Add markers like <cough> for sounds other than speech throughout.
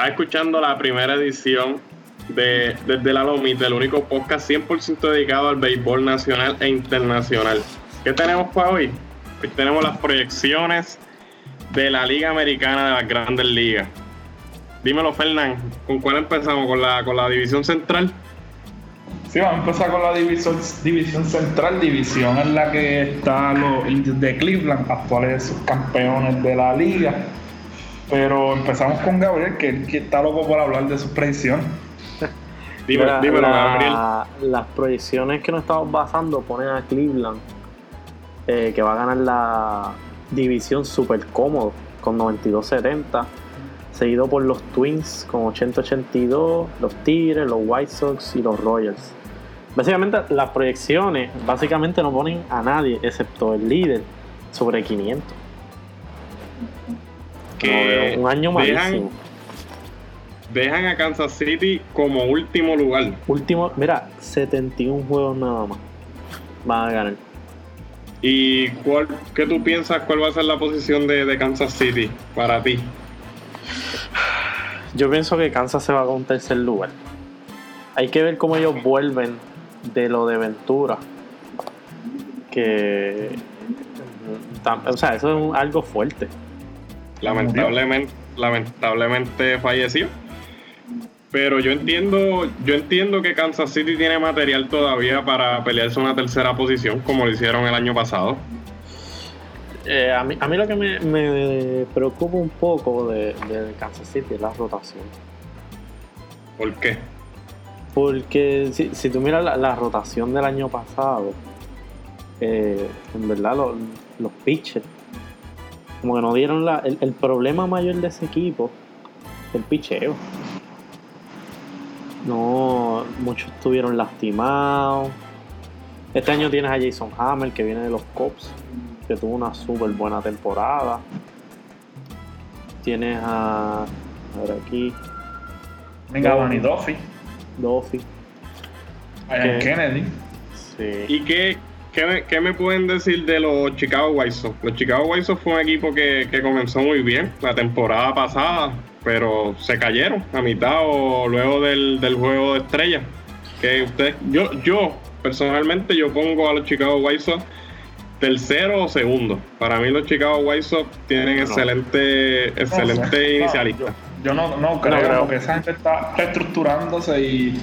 Estás escuchando la primera edición de Desde la Lomita, el único podcast 100% dedicado al béisbol nacional e internacional. ¿Qué tenemos para hoy? Hoy tenemos las proyecciones de la Liga Americana de las Grandes Ligas. Dímelo, Fernán, ¿con cuál empezamos? ¿Con la, con la división central? Sí, vamos a empezar con la división, división central, división en la que están los Indios de Cleveland, actuales campeones de la liga. Pero empezamos con Gabriel, que, que está loco por hablar de su predicción. <laughs> dímelo, dímelo Gabriel. Las proyecciones que nos estamos basando ponen a Cleveland, eh, que va a ganar la división súper cómodo, con 92-70 seguido por los Twins con 80-82, los Tigres, los White Sox y los Royals. Básicamente las proyecciones básicamente no ponen a nadie excepto el líder sobre 500. Que un año malísimo. Dejan, a Kansas City como último lugar. Último, mira, 71 juegos nada más. Van a ganar. ¿Y cuál, qué tú piensas cuál va a ser la posición de, de Kansas City para ti? Yo pienso que Kansas se va con un tercer lugar. Hay que ver cómo ellos vuelven de lo de Ventura. Que. O sea, eso es algo fuerte. Lamentablemente, lamentablemente falleció. Pero yo entiendo, yo entiendo que Kansas City tiene material todavía para pelearse una tercera posición, como lo hicieron el año pasado. Eh, a, mí, a mí lo que me, preocupa un poco de, Kansas City es la rotación. ¿Por qué? Porque si, si tú miras la, rotación del año pasado, eh, en verdad los, pitchers, como que no dieron la. El, problema mayor de ese equipo el picheo. No, muchos estuvieron lastimados. Este año tienes a Jason Hammer que viene de los Cops, que tuvo una súper buena temporada. Tienes a. A ver aquí. Venga, Bonnie Duffy. Duffy. Kennedy. Sí. ¿Y qué, qué, me pueden decir de los Chicago White Sox? Los Chicago White Sox fue un equipo que, comenzó muy bien la temporada pasada, pero se cayeron a mitad o luego del, del juego de estrellas. Que usted, yo, yo personalmente yo pongo a los Chicago White Sox tercero o segundo. Para mí los Chicago White Sox tienen excelente, excelente inicialista. yo, no, no creo, que esa gente está reestructurándose y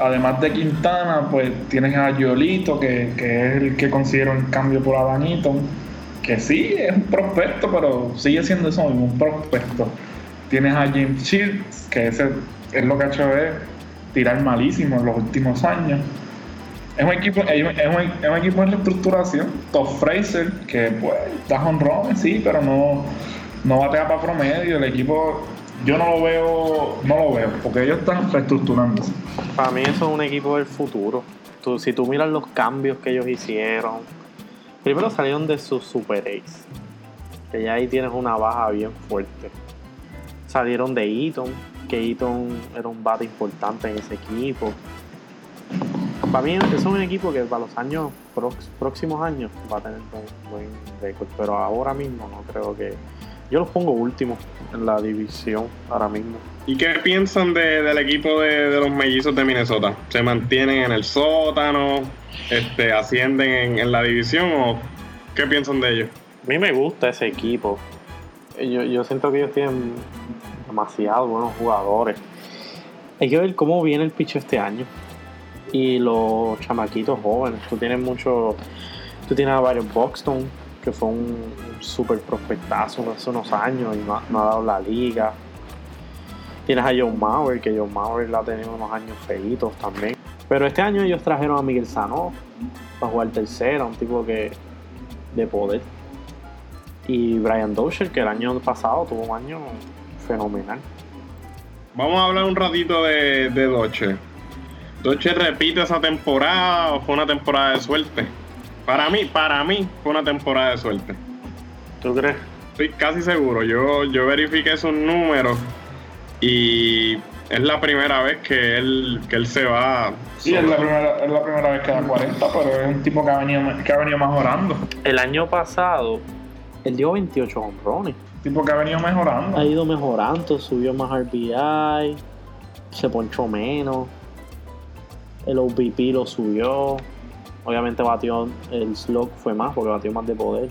además de Quintana, pues tienes a Yolito, que, es el que considero en cambio por Adanito, que sí es un prospecto, pero sigue siendo eso un prospecto. Tienes a James Shields, que ese es lo que ha hecho es tirar malísimo en los últimos años. Es un equipo, es un, un equipo en reestructuración. Top Fraser, que pues da honrón, sí, pero no, no batea para promedio. El equipo, yo no lo veo, no lo veo, porque ellos están reestructurándose. Para mí eso es un equipo del futuro. Tú, si tú miras los cambios que ellos hicieron, primero salieron de sus Super Ace, que ya ahí tienes una baja bien fuerte. Salieron de Eaton, que Eaton era un bate importante en ese equipo para mí es un equipo que para los años próximos años va a tener un buen récord, pero ahora mismo no creo que yo los pongo últimos en la división ahora mismo. ¿Y qué piensan del equipo de, los mellizos de Minnesota? ¿Se mantienen en el sótano? Este, ¿Ascienden en, la división o qué piensan de ellos? A mí me gusta ese equipo. Yo, yo siento que ellos tienen demasiado buenos jugadores. Hay que ver cómo viene el picho este año y los chamaquitos jóvenes. Tú tienes mucho. Tú tienes a varios Boxton, que fue un, super prospectazo hace unos años y no, ha dado la liga. Tienes a John Mauer, que John Mauer la ha tenido unos años feitos también. Pero este año ellos trajeron a Miguel Sano para jugar tercera, un tipo que de poder. Y Brian Dozier, que el año pasado tuvo un año fenomenal. Vamos a hablar un ratito de, de Doche repite esa temporada o fue una temporada de suerte. Para mí, para mí fue una temporada de suerte. ¿Tú crees? Estoy casi seguro. Yo, yo verifiqué sus números y es la primera vez que él, que él se va. Sí, es la, primera, es la primera vez que da 40, pero es un tipo que ha venido, que ha venido mejorando. El año pasado, él dio 28 honrones. Tipo que ha venido mejorando. Ha ido mejorando, subió más RBI, se ponchó menos. El OVP lo subió. Obviamente batió el slug fue más porque batió más de poder.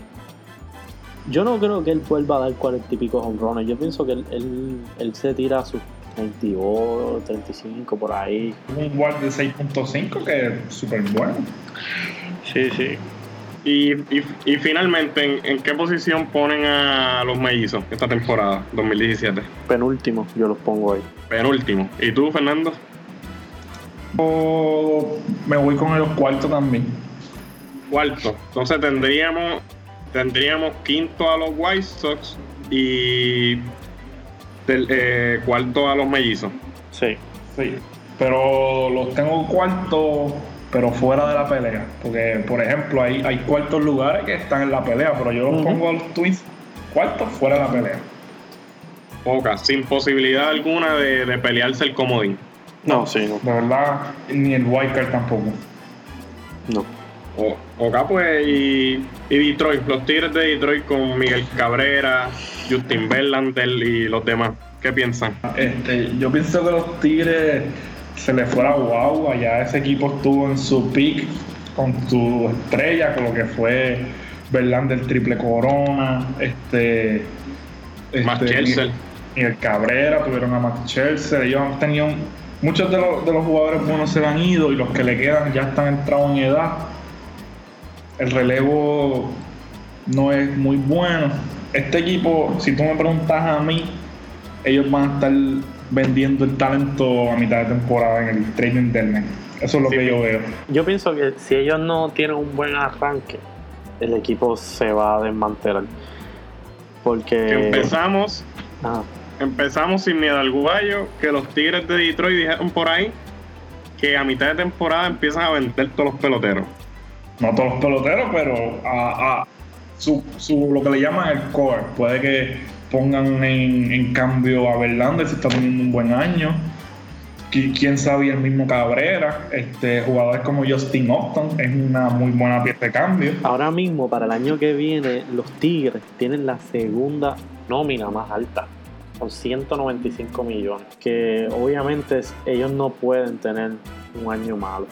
Yo no creo que él vuelva a dar cuarenta y pico home Yo pienso que él, él, se tira a sus 32, 35 por ahí. Un guard de 6.5 que es súper bueno. Sí, sí. Y, y, finalmente, ¿en, qué posición ponen a los mellizos esta temporada 2017? Penúltimo, yo los pongo ahí. Penúltimo. ¿Y tú, Fernando? Me voy con el cuarto también. Cuarto. Entonces tendríamos tendríamos quinto a los White Sox y eh, cuarto a los mellizos. Sí. Sí. Pero los tengo cuarto, pero fuera de la pelea. Porque, por ejemplo, hay, hay cuartos lugares que están en la pelea, pero yo los pongo a los Twins cuartos fuera de la pelea. Poca, sin posibilidad alguna de, pelearse el comodín. No, sí, no. De verdad, ni el Wildcard tampoco. No. O, pues, y, Detroit, los Tigres de Detroit con Miguel Cabrera, Justin Verlander y los demás. ¿Qué piensan? Este, yo pienso que los Tigres se les fuera wow, allá ese equipo estuvo en su peak con su estrella, con lo que fue Verlander triple corona, este, este Miguel, Cabrera, tuvieron a Max Chelsea, ellos han tenido muchos de los, de los jugadores buenos se han ido y los que le quedan ya están entrados en edad el relevo no es muy bueno. Este equipo, si tú me preguntas a mí, ellos van a estar vendiendo el talento a mitad de temporada en el trading deadline. Eso es lo que yo veo. Yo pienso que si ellos no tienen un buen arranque, el equipo se va a desmantelar. Porque empezamos, ah. Empezamos sin miedo al guayo, que los Tigres de Detroit dijeron por ahí que a mitad de temporada empiezan a vender todos los peloteros no todos los peloteros, pero a, su, lo que le llaman el core. Puede que pongan en, cambio a Verlander si está teniendo un buen año. Quién sabe, el mismo Cabrera, este, jugadores como Justin Upton es una muy buena pieza de cambio. Ahora mismo, para el año que viene, los Tigres tienen la segunda nómina más alta, con 195 millones. Que obviamente ellos no pueden tener un año malo.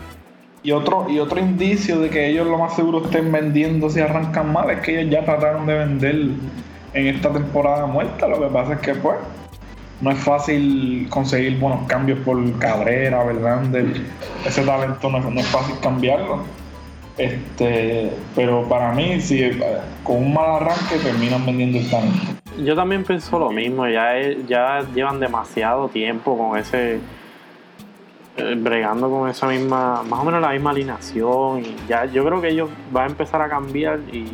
Y otro, y otro indicio de que ellos lo más seguro estén vendiendo si arrancan mal es que ellos ya trataron de vender en esta temporada muerta. Lo que pasa es que pues no es fácil conseguir buenos cambios por Cabrera, Verlander. Ese talento no, es fácil cambiarlo. Este, pero para mí, si con un mal arranque terminan vendiendo el talento. Yo también pienso lo mismo, ya, ya llevan demasiado tiempo con ese eh, bregando con esa misma, más o menos la misma alineación. Y ya yo creo que ellos van a empezar a cambiar y,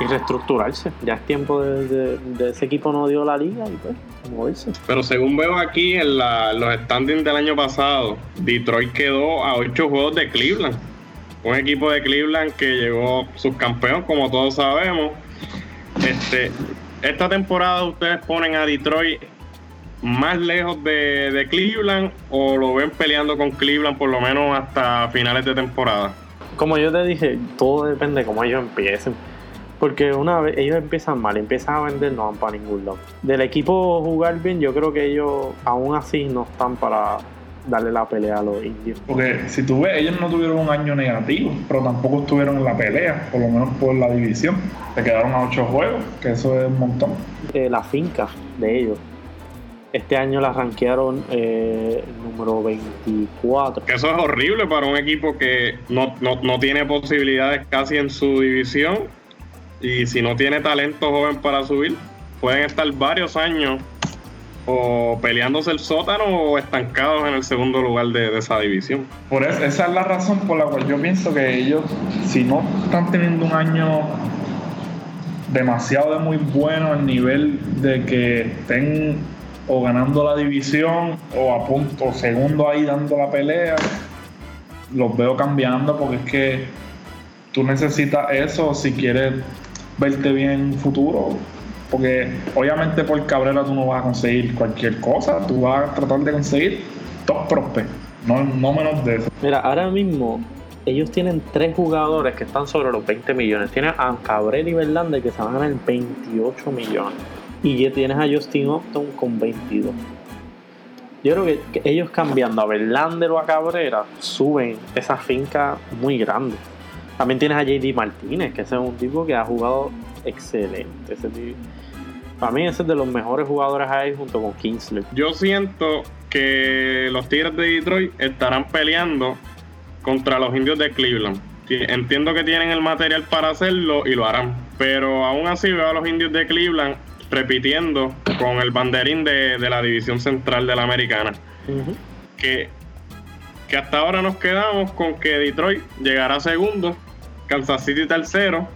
y reestructurarse. Ya es tiempo de, ese equipo no dio la liga y pues moverse. Pero según veo aquí en los standings del año pasado, Detroit quedó a 8 juegos de Cleveland. Un equipo de Cleveland que llegó subcampeón, como todos sabemos. Este, esta temporada ustedes ponen a Detroit más lejos de, Cleveland o lo ven peleando con Cleveland por lo menos hasta finales de temporada? Como yo te dije, todo depende de cómo ellos empiecen. Porque una vez ellos empiezan mal, empiezan a vender, no van para ningún lado. Del equipo jugar bien, yo creo que ellos aún así no están para darle la pelea a los indios. Porque si tú ves, ellos no tuvieron un año negativo, pero tampoco estuvieron en la pelea, por lo menos por la división. Se quedaron a ocho juegos, que eso es un montón. Eh, la finca de ellos este año la rankearon eh, número 24. Eso es horrible para un equipo que no, tiene posibilidades casi en su división. Y si no tiene talento joven para subir, pueden estar varios años o peleándose el sótano o estancados en el segundo lugar de, esa división. Por eso, esa es la razón por la cual yo pienso que ellos, si no están teniendo un año demasiado de muy bueno al nivel de que estén o ganando la división o a punto segundo ahí dando la pelea. Los veo cambiando porque es que tú necesitas eso si quieres verte bien en futuro. Porque obviamente por Cabrera tú no vas a conseguir cualquier cosa, tú vas a tratar de conseguir top prospects, no, no menos de eso. Mira, ahora mismo ellos tienen tres jugadores que están sobre los 20 millones. Tienes a Cabrera y Verlander que se van a ganar 28 millones. Y ya tienes a Justin Upton con 22. Yo creo que, ellos cambiando a Verlander o a Cabrera suben esa finca muy grande. También tienes a JD Martínez, que ese es un tipo que ha jugado excelente. Ese para mí ese es de los mejores jugadores ahí junto con Kingsley. Yo siento que los Tigres de Detroit estarán peleando contra los indios de Cleveland. Entiendo que tienen el material para hacerlo y lo harán. Pero aún así veo a los indios de Cleveland repitiendo con el banderín de, la división central de la americana. que, que hasta ahora nos quedamos con que Detroit llegará segundo, Kansas City tercero,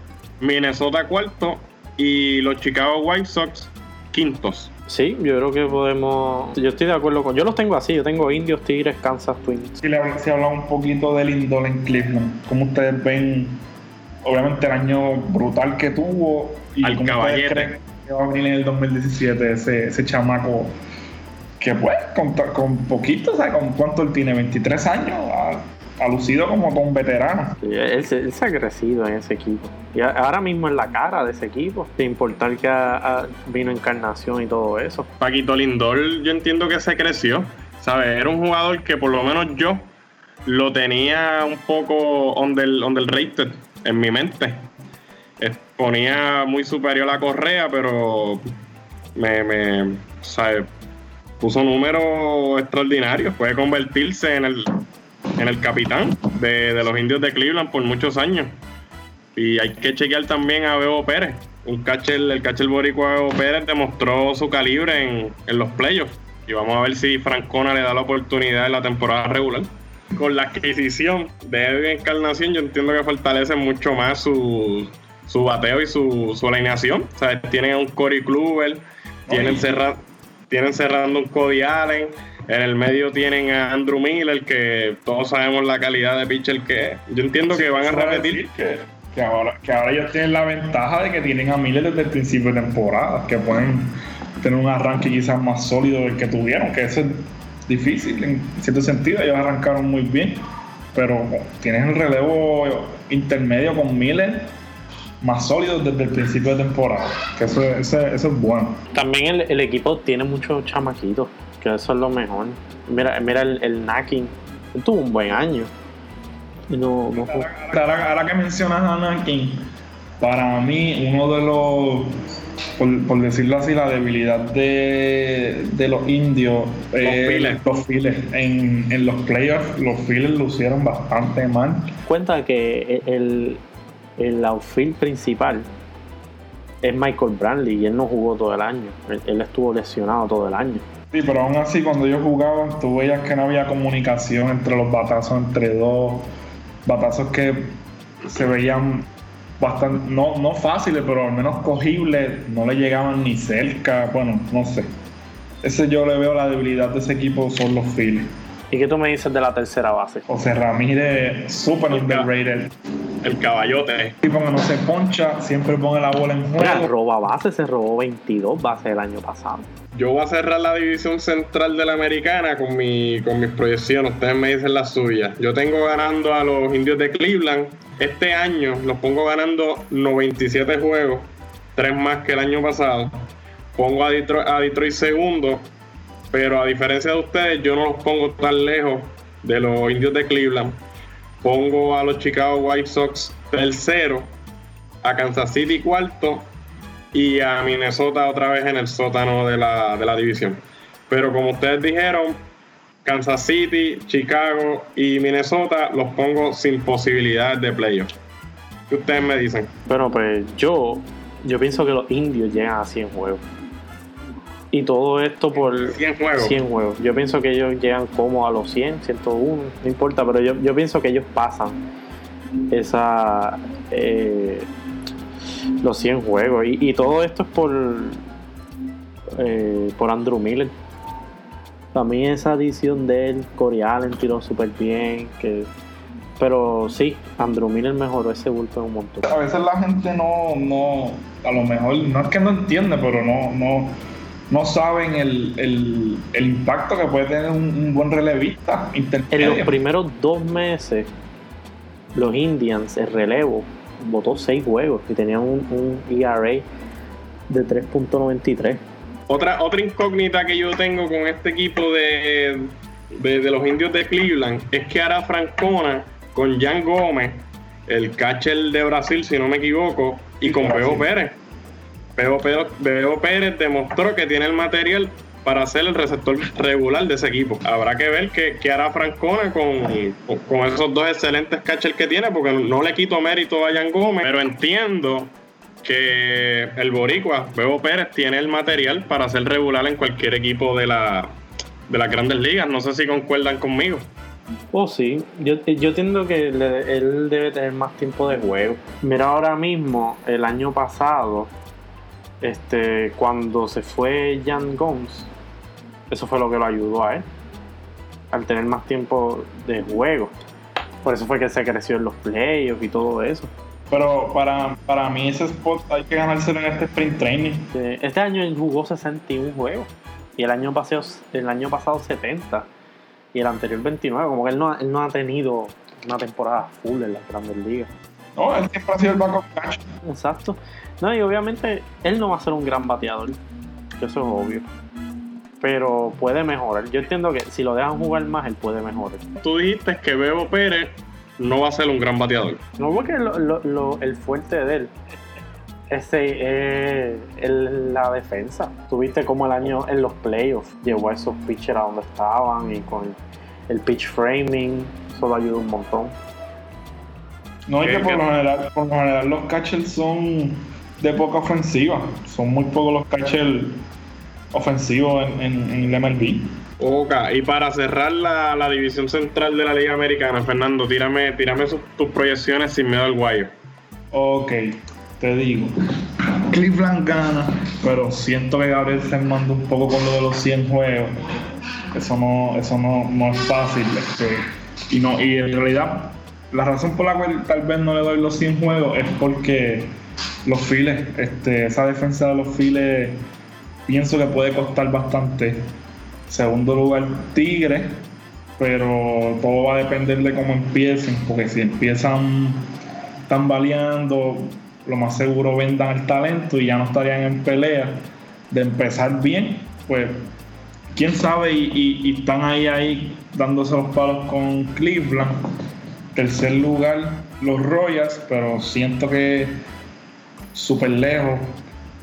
Minnesota cuarto y los Chicago White Sox quintos. Sí, yo creo que podemos. Yo estoy de acuerdo con. Yo los tengo así. Yo tengo Indios, Tigres, Kansas Twins. Si le si habla un poquito del Indol en Cleveland, ¿cómo ustedes ven, obviamente, el año brutal que tuvo? Y Al cómo ustedes creen que va a venir en el 2017 ese, ese chamaco que, pues, con, con poquito, ¿sabes? ¿Con cuánto él tiene? ¿23 años? ha lucido como un veterano. él, se ha crecido en ese equipo. Y ahora mismo en la cara de ese equipo, sin importar que vino encarnación y todo eso. Paquito Lindor, yo entiendo que se creció. ¿Sabes? Era un jugador que por lo menos yo lo tenía un poco on the rated en mi mente. Ponía muy superior a la correa, pero me, me puso números extraordinarios. Puede convertirse en el en el capitán de, los indios de Cleveland por muchos años. Y hay que chequear también a Bebo Pérez. Un catcher, el catcher boricua Bebo Pérez demostró su calibre en, en los playoffs. Y vamos a ver si Francona le da la oportunidad en la temporada regular. Con la adquisición de Edwin Encarnación, yo entiendo que fortalece mucho más su, su bateo y su, su alineación. O sea, tienen un Corey Kluber, tienen, tienen cerrando un Cody Allen en el medio tienen a Andrew Miller, que todos sabemos la calidad de pitcher que es. Yo entiendo que van a repetir. Que, ahora, que ahora ellos tienen la ventaja de que tienen a Miller desde el principio de temporada, que pueden tener un arranque quizás más sólido del que tuvieron, que eso es difícil en cierto sentido. Ellos arrancaron muy bien, pero tienes el relevo intermedio con Miller más sólido desde el principio de temporada, que eso, es bueno. También el, el equipo tiene muchos chamaquitos que eso es lo mejor. Mira, mira el, el Nakin, tuvo un buen año. No, no ahora, que mencionas a Nakin, para mí uno de los, por, decirlo así, la debilidad de, de los indios, los files, los files. En, en, los playoffs, los files lucieron bastante mal. Cuenta que el, el outfield principal es Michael Brantley y él no jugó todo el año. él estuvo lesionado todo el año. Sí, pero aún así cuando ellos jugaban, tú veías que no había comunicación entre los batazos entre dos, batazos que se veían bastante, no, no fáciles, pero al menos cogibles, no le llegaban ni cerca, bueno, no sé. Ese yo le veo la debilidad de ese equipo son los Phillies. ¿Y qué tú me dices de la tercera base? José Ramírez, super underrated. El caballote. Tipo que no se poncha, siempre pone la bola en juego. Mira, roba base, se robó 22 bases el año pasado. Yo voy a cerrar la división central de la americana con, mi, con mis proyecciones. Ustedes me dicen las suyas. Yo tengo ganando a los indios de Cleveland. Este año los pongo ganando 97 juegos, tres más que el año pasado. Pongo a a Detroit segundo pero a diferencia de ustedes, yo no los pongo tan lejos de los indios de Cleveland. Pongo a los Chicago White Sox tercero, a Kansas City cuarto y a Minnesota otra vez en el sótano de la, de la división. Pero como ustedes dijeron, Kansas City, Chicago y Minnesota los pongo sin posibilidades de playoff. ¿Qué ustedes me dicen? Bueno, pues yo, yo pienso que los indios llegan a 100 juegos. Y todo esto por 100 juegos. 100 juegos. Yo pienso que ellos llegan como a los 100, 101, no importa, pero yo, yo pienso que ellos pasan esa eh, los 100 juegos. Y, y, todo esto es por, eh, por Andrew Miller. Mí esa adición de él, Corey Allen tiró súper bien. Que, pero sí, Andrew Miller mejoró ese bulto un montón. A veces la gente no, no, a lo mejor, no es que no entiende, pero no, no no saben el, impacto que puede tener un, buen relevista En los primeros dos meses los Indians, el relevo, votó 6 juegos y tenían un, un ERA de 3.93. Otra, otra incógnita que yo tengo con este equipo de, de, los indios de Cleveland es que ahora Francona con Jan Gómez, el catcher de Brasil, si no me equivoco, y con Bebo Pérez. Bebo, Pérez demostró que tiene el material para ser el receptor regular de ese equipo. Habrá que ver qué, hará Francona con, con esos dos excelentes catchers que tiene, porque no le quito mérito a Jan Gómez, pero entiendo que el Boricua, Bebo Pérez, tiene el material para ser regular en cualquier equipo de, la, de las grandes ligas. No sé si concuerdan conmigo. Oh, sí, yo, yo entiendo que él debe tener más tiempo de juego. Mira, ahora mismo, el año pasado, este, cuando se fue Jan Gomes, eso fue lo que lo ayudó a él, al tener más tiempo de juego. Por eso fue que se creció en los playoffs y todo eso. Pero para, para mí ese spot hay que ganárselo en este sprint training. Este año él jugó 61 juegos y el año pasado, el año pasado 70 y el anterior 29. Como que él no, él no ha tenido una temporada full en las grandes ligas. No, él siempre ha sido el backup catch. Exacto. No, y obviamente él no va a ser un gran bateador. Eso es obvio. Pero puede mejorar. Yo entiendo que si lo dejan jugar más, él puede mejorar. Tú dijiste que Bebo Pérez no va a ser un gran bateador. No, porque el fuerte de él ese es la defensa. Tuviste como el año en los playoffs llevó a esos pitchers a donde estaban y con el pitch framing, eso lo ayuda un montón. No, es que por lo, general, por lo general los catchers son de poca ofensiva. Son muy pocos los catchers ofensivos en, en, el MLB. Ok, y para cerrar la, división central de la Liga Americana, Fernando, tírame, tírame tus proyecciones sin miedo al guayo. Ok, te digo. Cleveland gana, pero siento que Gabriel se manda un poco con lo de los 100 juegos. Eso no, eso no, no es fácil. Este, y, no, y en realidad, la razón por la cual tal vez no le doy los 100 juegos es porque los files, este, esa defensa de los files, pienso que puede costar bastante. Segundo lugar, Tigre, pero todo va a depender de cómo empiecen, porque si empiezan tambaleando, lo más seguro vendan el talento y ya no estarían en pelea de empezar bien, pues quién sabe y, están ahí ahí dándose los palos con Cleveland. Tercer lugar los Royals, pero siento que súper lejos.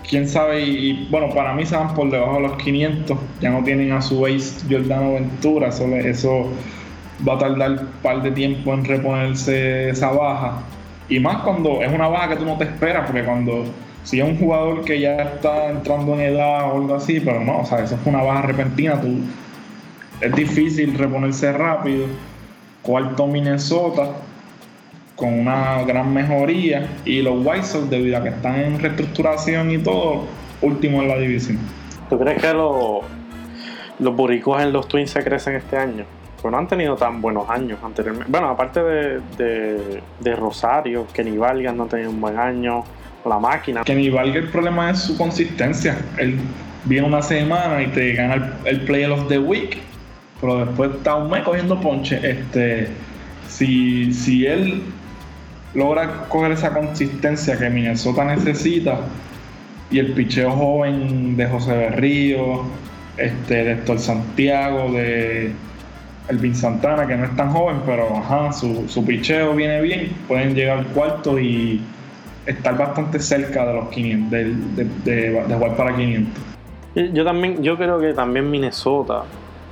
Quién sabe y, bueno, para mí se van por debajo de los 500, ya no tienen a su base Jordano Ventura, eso, eso va a tardar un par de tiempo en reponerse esa baja. Y más cuando es una baja que tú no te esperas, porque cuando si es un jugador que ya está entrando en edad o algo así, pero no, o sea, eso fue una baja repentina, tú, es difícil reponerse rápido. Cuarto Minnesota con una gran mejoría y los White Sox debido a que están en reestructuración y todo, último en la división. ¿Tú crees que los, los boricuas en los Twins se crecen este año? pues no han tenido tan buenos años anteriormente. Bueno, aparte de, de, de Rosario, Kenny Valga no ha tenido un buen año, la máquina. Kenny Valga el problema es su consistencia. Él viene una semana y te gana el, el Player of the Week, pero después está un mes cogiendo ponche. Este, si, si él logra coger esa consistencia que Minnesota necesita y el picheo joven de José Berrío, este, de Héctor Santiago, de el Santana, que no es tan joven, pero ajá, su, su picheo viene bien, pueden llegar al cuarto y estar bastante cerca de los 500, de, de, jugar para 500. Yo también, yo creo que también Minnesota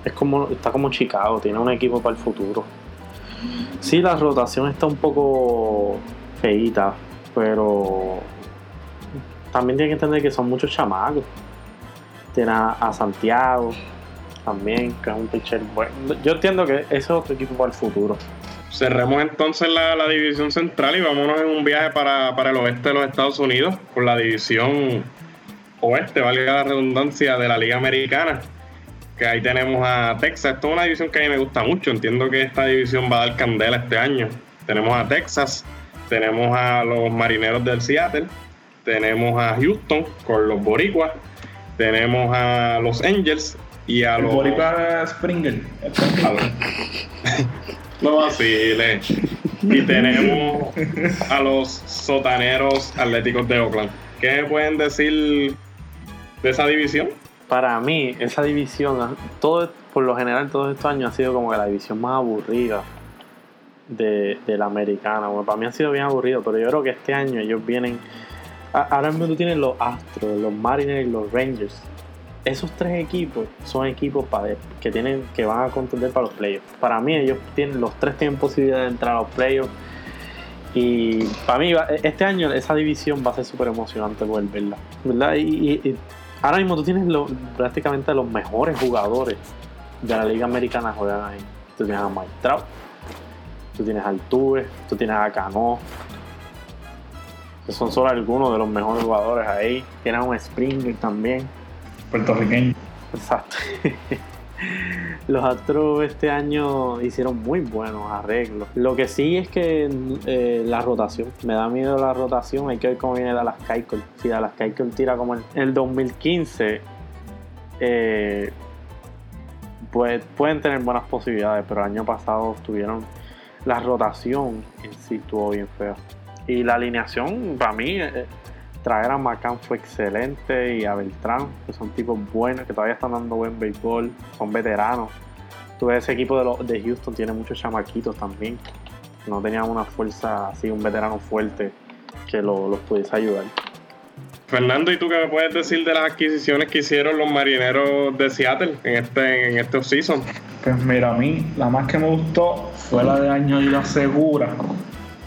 es como, está como Chicago, tiene un equipo para el futuro. Sí, la rotación está un poco feita, pero también tiene que entender que son muchos chamacos. Tiene a Santiago, también, que es un pitcher bueno. Yo entiendo que ese es otro equipo para el futuro. Cerremos entonces la, división central y vámonos en un viaje para, el oeste de los Estados Unidos, con la división oeste, valga la redundancia, de la Liga Americana. Que ahí tenemos a Texas. Esto es una división que a mí me gusta mucho. Entiendo que esta división va a dar candela este año. Tenemos a Texas, tenemos a los Marineros del Seattle, tenemos a Houston con los Boricuas, tenemos a los Angels y a los. Springer. <laughs> no vacile. y tenemos a los sotaneros atléticos de Oakland. ¿Qué pueden decir de esa división? Para mí, esa división, todo, por lo general, todos estos años ha sido como que la división más aburrida de, la americana. Bueno, para mí ha sido bien aburrido, pero yo creo que este año ellos vienen. Ahora mismo tú tienes los Astros, los Mariners y los Rangers. Esos tres equipos son equipos para, que tienen que van a contender para los playoffs. Para mí ellos tienen los tres tienen posibilidad de entrar a los playoffs. Y para mí este año esa división va a ser súper emocionante poder verla. ¿verdad? Y, ahora mismo tú tienes prácticamente los mejores jugadores de la liga americana juegan ahí. Tú tienes a Mike Trout, tú tienes a Altuve, tú tienes a Cano. Son solo algunos de los mejores jugadores ahí. Tienes a un Springer también. Puertorriqueño. Exacto. <laughs> <laughs> Los Astros este año hicieron muy buenos arreglos. Lo que sí es que eh, la rotación, me da miedo la rotación. Hay que ver cómo viene Dallas Keuchel. Si Dallas Keuchel tira como en el 2015, eh, pues pueden tener buenas posibilidades, pero el año pasado tuvieron la rotación en sí estuvo bien fea. Y la alineación, para mí, eh, traer a Macán fue excelente y a Beltrán, que son tipos buenos, que todavía están dando buen béisbol, son veteranos. Tuve ese equipo de, los, de Houston, tiene muchos chamaquitos también. No tenían una fuerza así, un veterano fuerte que los pudiese ayudar. Fernando, ¿y tú qué me puedes decir de las adquisiciones que hicieron los marineros de Seattle en este, en este offseason? Pues mira, a mí la más que me gustó fue la de añadir a Segura,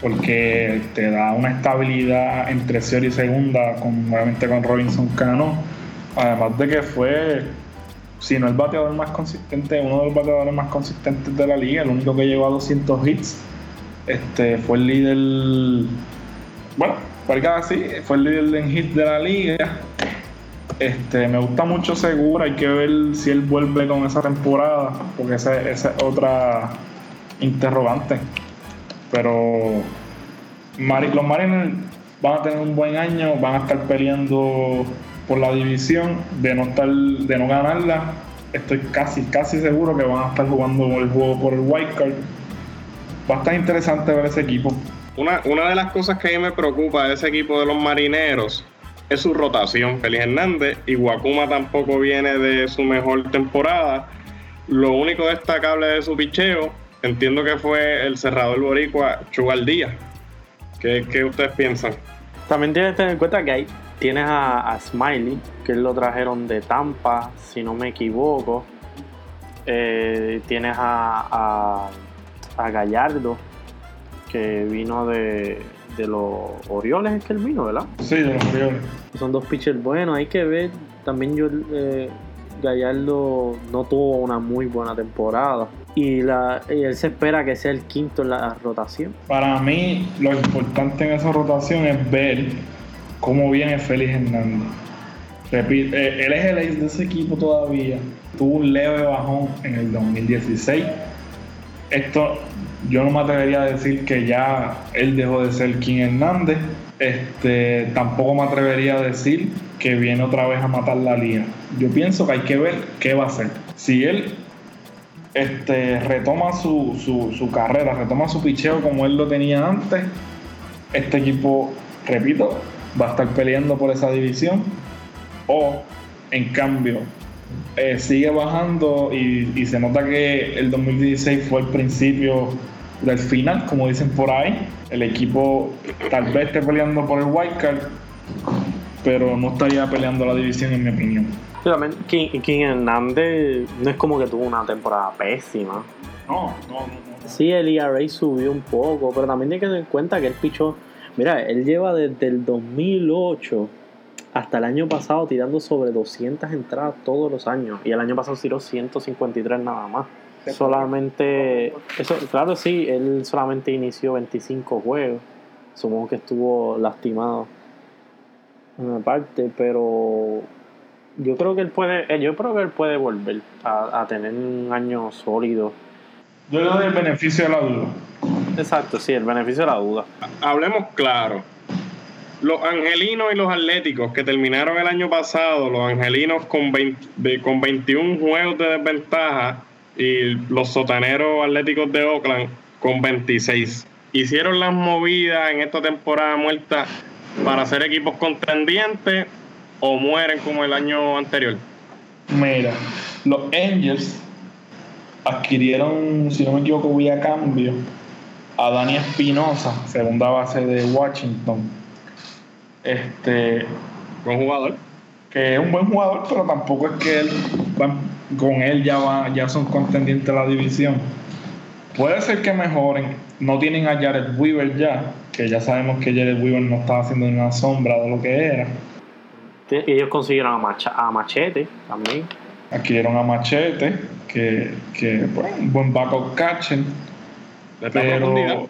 porque te da una estabilidad entre tercera y segunda, con, obviamente con Robinson Cano. Además de que fue, si no el bateador más consistente, uno de los bateadores más consistentes de la liga, el único que llegó a 200 hits. Este, fue el líder, bueno, porque así, fue el líder en hits de la liga. Este, me gusta mucho Segura, hay que ver si él vuelve con esa temporada, porque esa es otra interrogante. Pero los Mariners van a tener un buen año, van a estar peleando por la división, de no estar, de no ganarla. Estoy casi, casi seguro que van a estar jugando el juego por el wild card. Va a estar interesante ver ese equipo. Una, una de las cosas que a mí me preocupa de ese equipo de los marineros es su rotación. Félix Hernández y Guacuma tampoco viene de su mejor temporada. Lo único destacable de su picheo entiendo que fue el cerrador boricua Chugal Díaz. ¿Qué, ¿Qué, ustedes piensan? También tienes que tener en cuenta que ahí tienes a, Smiley, que lo trajeron de Tampa, si no me equivoco. Eh, tienes a, a, Gallardo, que vino de, de los Orioles, es que él vino, ¿verdad? Sí, de los Orioles. Son dos pitchers buenos, hay que ver. También yo, eh, Gallardo no tuvo una muy buena temporada y, él se espera que sea el quinto en la rotación. Para mí, lo importante en esa rotación es ver cómo viene Félix Hernández. Repito, eh, él es el ex de ese equipo todavía. Tuvo un leve bajón en el 2016. Esto yo no me atrevería a decir que ya él dejó de ser King Hernández. Este, tampoco me atrevería a decir que viene otra vez a matar la liga. Yo pienso que hay que ver qué va a hacer. Si él este, retoma su, su, carrera, retoma su picheo como él lo tenía antes, este equipo, repito, va a estar peleando por esa división. O, en cambio, eh, sigue bajando y, se nota que el 2016 fue el principio del final, como dicen por ahí. El equipo tal vez esté peleando por el wildcard, pero no estaría peleando la división en mi opinión. King, King Hernández no es como que tuvo una temporada pésima. No, no, no. Sí, el ERA subió un poco, pero también hay que tener en cuenta que él pichó. Mira, él lleva desde el 2008 hasta el año pasado tirando sobre 200 entradas todos los años. Y el año pasado tiró 153 nada más. Solamente, eso, claro, sí, él solamente inició 25 juegos. Supongo que estuvo lastimado una parte, pero yo creo que él puede, eh, yo creo que él puede volver a, tener un año sólido. Yo le doy el beneficio de la duda. Exacto, sí, el beneficio de la duda. Hablemos claro. Los angelinos y los atléticos que terminaron el año pasado, los angelinos con, con 21 juegos de desventaja y los sotaneros atléticos de Oakland con 26. hicieron las movidas en esta temporada muerta para ser equipos contendientes o mueren como el año anterior? Mira, los Angels adquirieron, si no me equivoco, vía cambio a Dani Espinosa, segunda base de Washington. Este. Buen jugador. Que es un buen jugador, pero tampoco es que él, con él ya, va, ya son contendientes de la división. Puede ser que mejoren. No tienen a Jared Weaver ya, que ya sabemos que Jared Weaver no estaba haciendo una sombra de lo que era. Ellos consiguieron a, Machete también. Adquirieron a Machete, que, que bueno, un buen backup catching. Pero,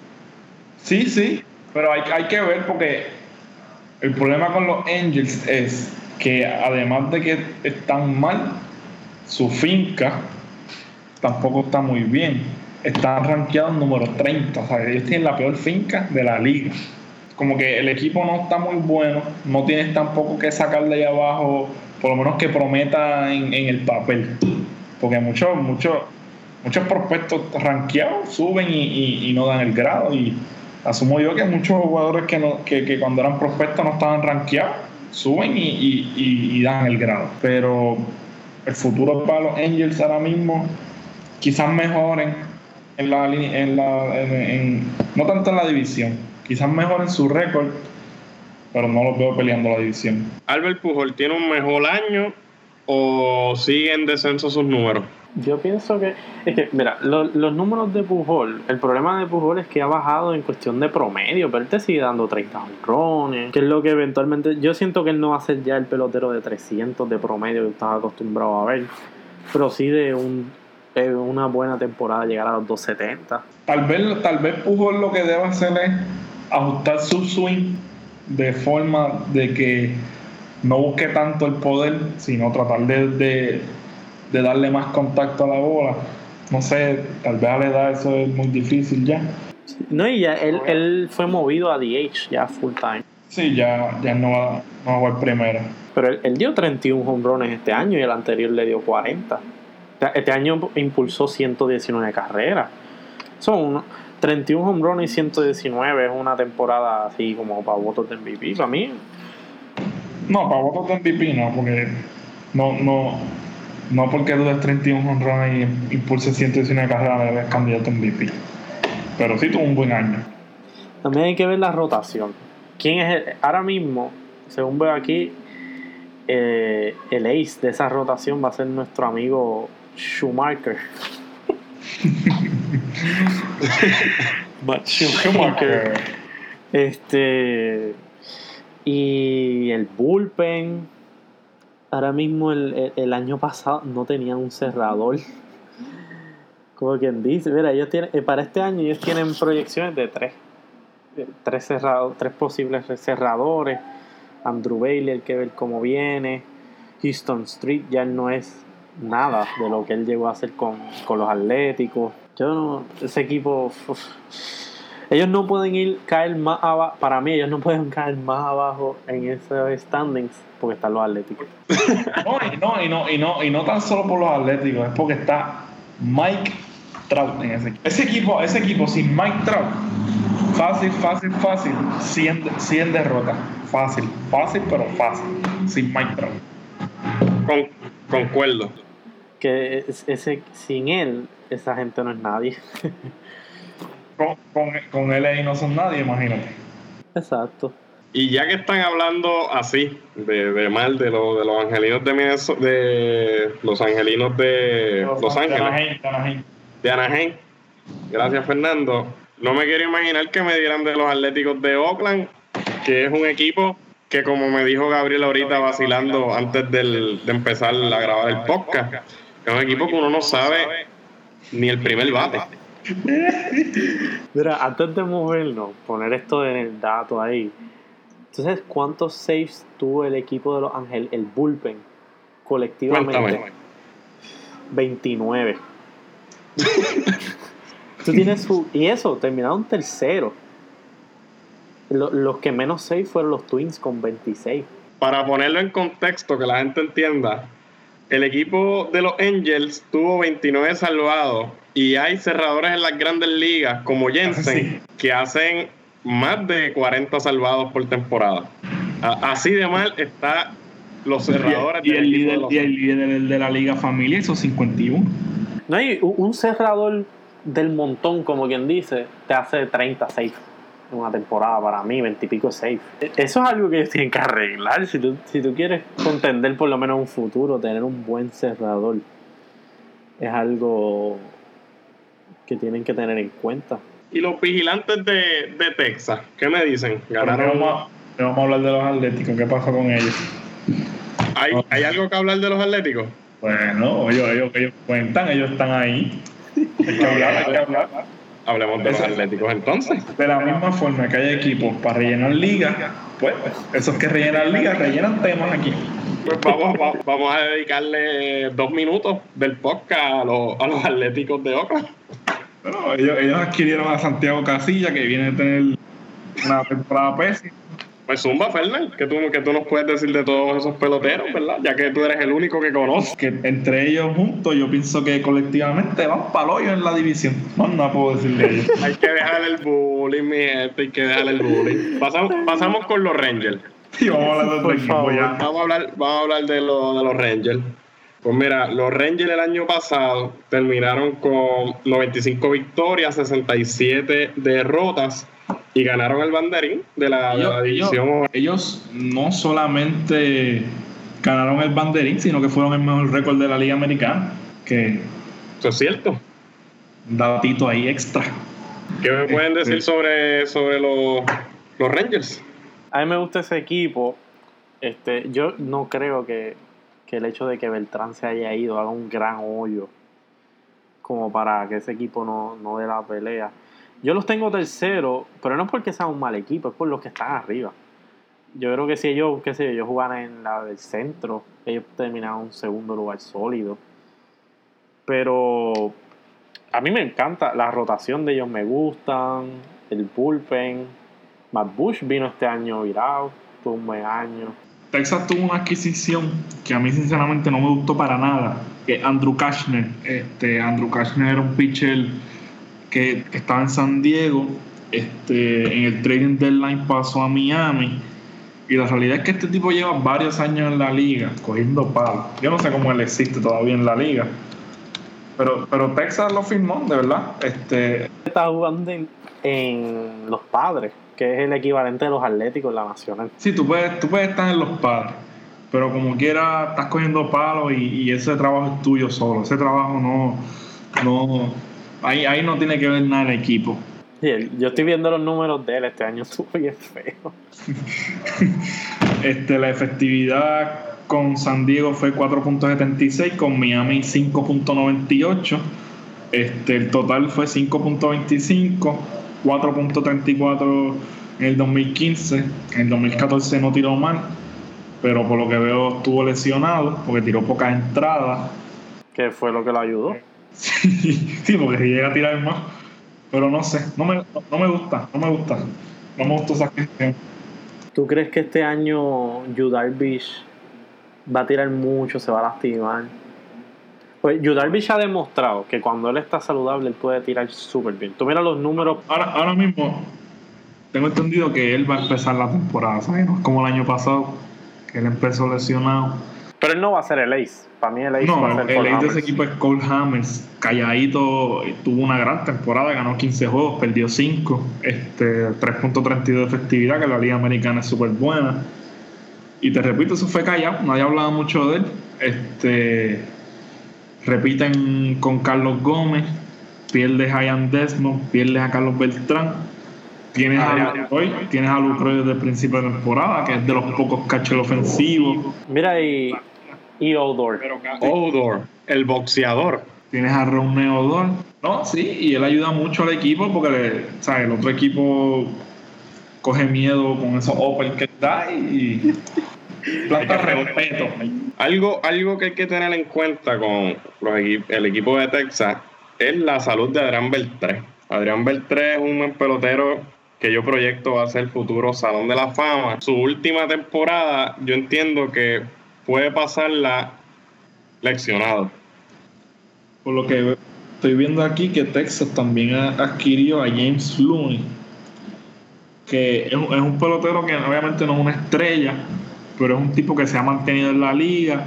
sí, sí, pero hay, hay que ver porque el problema con los Angels es que además de que están mal, su finca tampoco está muy bien. Están rankeados número 30, o sea, ellos tienen la peor finca de la liga. Como que el equipo no está muy bueno, no tienes tampoco que sacar de ahí abajo, por lo menos que prometa en, el papel. Porque muchos, muchos, muchos prospectos rankeados suben y, no dan el grado. Y asumo yo que muchos jugadores que, no, que, cuando eran prospectos no estaban rankeados, suben y, dan el grado. Pero el futuro para los Angels ahora mismo quizás mejoren en la, en la en, no tanto en la división, quizás mejoren su récord, pero no los veo peleando la división. Albert Pujol tiene un mejor año o sigue en descenso sus números. Yo pienso que, es que, mira, los números de Pujol, el problema de Pujol es que ha bajado en cuestión de promedio, pero él te sigue dando 30 honrones, que es lo que eventualmente, yo siento que él no va a ser ya el pelotero de 300 de promedio que estaba acostumbrado a ver, pero sí de un, una buena temporada llegar a los 270. Tal vez, tal vez Pujol lo que debe hacer es ajustar su swing de forma de que no busque tanto el poder, sino tratar de de darle más contacto a la bola. No sé, tal vez a la edad eso es muy difícil ya. No, y ya él, él fue movido a DH ya full time. Sí, ya, ya no, va, no va a jugar primera. Pero él, dio 31 hombrones este año y el anterior le dio 40. Este año impulsó 119 carreras. Son 31 hombrones y 119 es una temporada así como para votos de MVP. Para mí. No, para votos de MVP no, porque no, no, no porque du 31 honrones y impulse 119 carreras debes candidato en MVP. Pero sí tuvo un buen año. También hay que ver la rotación. ¿Quién es el, ahora mismo, según veo aquí, eh, el ace de esa rotación va a ser nuestro amigo <laughs> Schumacher. Schumacher. Este. Y el bullpen ahora mismo el, año pasado no tenían un cerrador. Como quien dice, mira, ellos tienen, eh, para este año ellos tienen proyecciones de tres. Tres, cerrados, tres posibles cerradores. Andrew Bailey, el que ver cómo viene. Houston Street ya no es nada de lo que él llegó a hacer con, los Atléticos. Yo no, ese equipo. ellos no pueden ir caer más abajo. Para mí, ellos no pueden <laughs> caer más abajo en esos standings porque están los Atléticos. <laughs> no, y no, y no, y no, y no tan solo por los Atléticos, es porque está Mike Trout en ese equipo. Ese equipo, ese equipo sin Mike Trout, fácil, fácil, fácil, 100, 100 derrotas. Fácil, fácil, pero fácil, sin Mike Trout. Con, concuerdo. Que ese, sin él, esa gente no es nadie. <laughs> con, con, con él ahí no son nadie, imagínate. Exacto. Y ya que están hablando así, de, mal de, lo, de los angelinos de, de los angelinos de Los, Ángeles, de Anaheim. Gracias, Fernando. No me quiero imaginar que me dieran de los Atléticos de Oakland, que es un equipo que, como me dijo Gabriel ahorita vacilando antes de empezar a grabar el podcast, es un equipo que uno no sabe ni el primer bate. Mira, antes de movernos, poner esto en el dato ahí entonces, ¿cuántos saves tuvo el equipo de los Ángeles, el bullpen, colectivamente? 29. <laughs> Tú tienes su. Y eso, terminaron tercero. los que menos saves fueron los Twins con 26. Para ponerlo en contexto, que la gente entienda, el equipo de los Angels tuvo 29 salvados y hay cerradores en las grandes ligas como Jensen que hacen más de 40 salvados por temporada. así de mal está los cerradores. Y, el, líder, y el líder de la liga familia hizo 51. No hay un cerrador del montón, como quien dice, te hace 36 en una temporada para mí, 20 y pico safe. Eso es algo que ellos tienen que arreglar. Si tú, si tú quieres contender por lo menos un futuro, tener un buen cerrador, es algo que tienen que tener en cuenta. ¿Y los vigilantes de, de Texas? ¿Qué me dicen? ¿Ganaron? Vamos, vamos a hablar de los Atléticos. ¿Qué pasó con ellos? ¿Hay, ¿Hay algo que hablar de los Atléticos? Bueno, ellos, ellos, ellos cuentan, ellos están ahí. Hay que hablar, hay que hablar. Hablemos de los Atléticos entonces. De la misma forma que hay equipos para rellenar ligas, pues esos que rellenan ligas rellenan temas aquí. Pues vamos, vamos a dedicarle dos minutos del podcast a los, a los Atléticos de Oakland. Bueno, ellos, ellos adquirieron a Santiago Casilla, que viene a tener una temporada pésima pues Zumba, Fernández, que tú, que tú nos puedes decir de todos esos peloteros, ¿verdad? Ya que tú eres el único que conoces. Que entre ellos juntos, yo pienso que colectivamente van para hoyo en la división. No, no puedo decirle ellos. <laughs> hay que dejar el bullying, mi gente, hay que dejar el bullying. Pasamos, pasamos con los Rangers. Sí, vamos a hablar de Vamos a hablar, vamos a hablar de, de los Rangers. Pues mira, los Rangers el año pasado terminaron con 95 victorias, 67 derrotas y ganaron el banderín de la, división. Ellos, no solamente ganaron el banderín, sino que fueron el mejor récord de la Liga Americana. Que Eso es cierto. Un datito ahí extra. ¿Qué me pueden decir este, sobre, sobre los, los Rangers? A mí me gusta ese equipo. Este, yo no creo que, que el hecho de que Beltrán se haya ido haga un gran hoyo como para que ese equipo no, no dé la pelea. Yo los tengo tercero, pero no es porque sea un mal equipo, es por los que están arriba. Yo creo que si ellos, qué sé yo, ellos jugaran en la del centro, ellos terminaron un segundo lugar sólido. Pero a mí me encanta, la rotación de ellos me gustan, el bullpen. Matt Bush vino este año virado, tuvo un buen año. Texas tuvo una adquisición que a mí sinceramente no me gustó para nada, que Andrew Kashner. Este, Andrew Kashner era un pitcher que, estaba en San Diego, este, en el trading deadline pasó a Miami. Y la realidad es que este tipo lleva varios años en la liga, cogiendo palos. Yo no sé cómo él existe todavía en la liga. Pero, pero Texas lo firmó, de verdad. Este... Está jugando en, Los Padres, que es el equivalente de los Atléticos en la Nacional. Sí, tú puedes, tú puedes estar en Los Padres. Pero como quiera, estás cogiendo palos y, y ese trabajo es tuyo solo. Ese trabajo no, no, Ahí, ahí no tiene que ver nada el equipo. yo estoy viendo los números de él, este año estuvo bien feo. <laughs> este, la efectividad con San Diego fue 4.76, con Miami 5.98. Este, el total fue 5.25, 4.34 en el 2015. En el 2014 no tiró mal, pero por lo que veo estuvo lesionado porque tiró pocas entradas. ¿Qué fue lo que lo ayudó? Sí, porque si llega a tirar más. Pero no sé, no me, no me gusta, no me gusta. No me gustó esa cuestión. ¿Tú crees que este año Judarvish va a tirar mucho, se va a lastimar? Pues Judarvish ha demostrado que cuando él está saludable, él puede tirar súper bien. Tú mira los números. Ahora, ahora mismo, tengo entendido que él va a empezar la temporada, ¿sabes? como el año pasado, que él empezó lesionado pero él no va a ser el ace. Para mí el ace no, va a ser el ace de ese equipo es Cole Hammers. Calladito, tuvo una gran temporada, ganó 15 juegos, perdió 5. Este, 3.32 de efectividad, que la Liga Americana es súper buena. Y te repito, eso fue callado, nadie hablaba mucho de él. Este, repiten con Carlos Gómez, pierdes a Ian Desmond, pierdes a Carlos Beltrán. Tienes a, hoy, tienes a Lucro desde el principio de temporada, que es de los pocos catchers ofensivos. Mira, y y Odor. Odor, el boxeador. Tienes a Ronnie Odor. No, sí, y él ayuda mucho al equipo porque ¿sabes? el otro equipo coge miedo con esos open que da y planta respeto. Algo, algo que hay que tener en cuenta con el equipo de Texas es la salud de Adrián Beltré. Adrián Beltré es un pelotero que yo proyecto va a ser el futuro Salón de la Fama. Su última temporada, yo entiendo que puede pasarla leccionado. Por lo que estoy viendo aquí que Texas también adquirió a James Looney, que es, un pelotero que obviamente no es una estrella, pero es un tipo que se ha mantenido en la liga.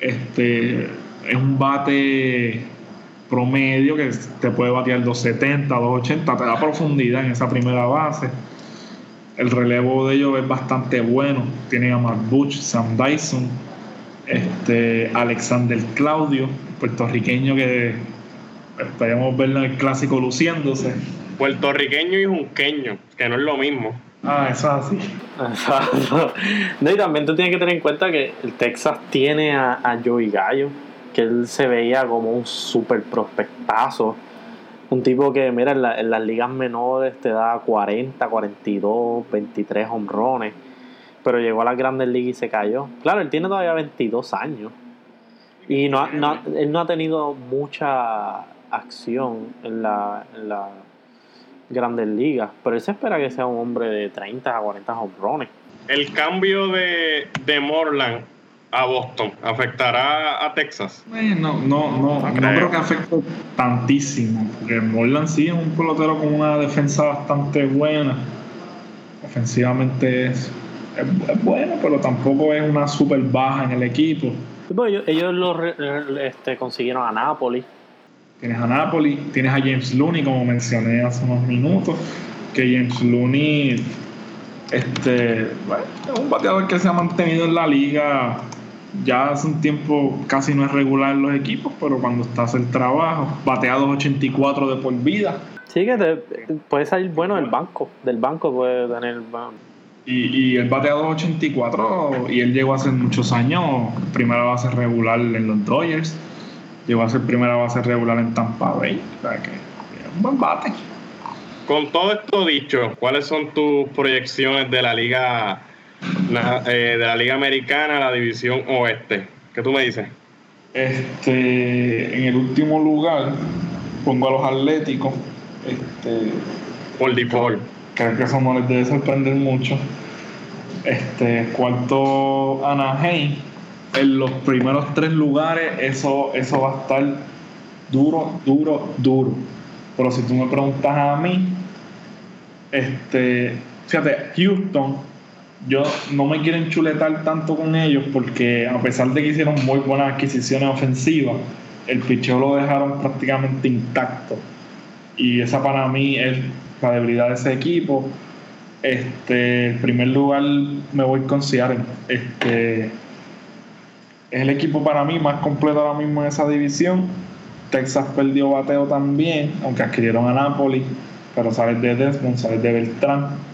Este es un bate promedio que te puede batear 270, 280, te da profundidad en esa primera base. El relevo de ellos es bastante bueno. Tiene a Mark Butch, Sam Dyson, este, Alexander Claudio, puertorriqueño que esperemos verlo en el clásico luciéndose. Puertorriqueño y junqueño, que no es lo mismo. Ah, eso es así. Exacto. No, y también tú tienes que tener en cuenta que el Texas tiene a, a Joey Gallo, que él se veía como un super prospectazo un tipo que, mira, en, las ligas menores te da 40, 42, 23 hombrones, pero llegó a las grandes ligas y se cayó. Claro, él tiene todavía 22 años y no, él no ha tenido mucha acción en la, en la grandes ligas, pero él se espera que sea un hombre de 30 a 40 hombrones. El cambio de, de Morland a Boston? ¿Afectará a Texas? Eh, no, no, no, no, creo. que afecte tantísimo, porque Morland sí es un pelotero con una defensa bastante buena. Ofensivamente es, es, bueno, pero tampoco es una super baja en el equipo. Ellos, lo este, consiguieron a Napoli. Tienes a Napoli, tienes a James Looney, como mencioné hace unos minutos, que James Looney este, bueno, es un bateador que se ha mantenido en la liga ya hace un tiempo casi no es regular en los equipos, pero cuando estás el trabajo, bateados 84 de por vida. Sí, que te, puede salir bueno del banco, del banco puede tener... Y, y el bateado 84, y él llegó hace muchos años, primera base regular en los Dodgers, llegó a ser primera base regular en Tampa Bay, o sea que es un buen bate. Con todo esto dicho, ¿cuáles son tus proyecciones de la liga eh, de la Liga Americana, la División Oeste. ¿Qué tú me dices? Este, en el último lugar pongo a los Atléticos. Este, Por default. Creo que eso no les debe sorprender mucho. Este, cuarto Anaheim. En los primeros tres lugares, eso, eso va a estar duro, duro, duro. Pero si tú me preguntas a mí, este, fíjate, Houston yo no me quiero enchuletar tanto con ellos porque a pesar de que hicieron muy buenas adquisiciones ofensivas, el picheo lo dejaron prácticamente intacto. Y esa para mí es la debilidad de ese equipo. Este, en primer lugar me voy con Seattle. Este, es el equipo para mí más completo ahora mismo en esa división. Texas perdió bateo también, aunque adquirieron a Napoli, pero sabes de Desmond, sabes de Beltrán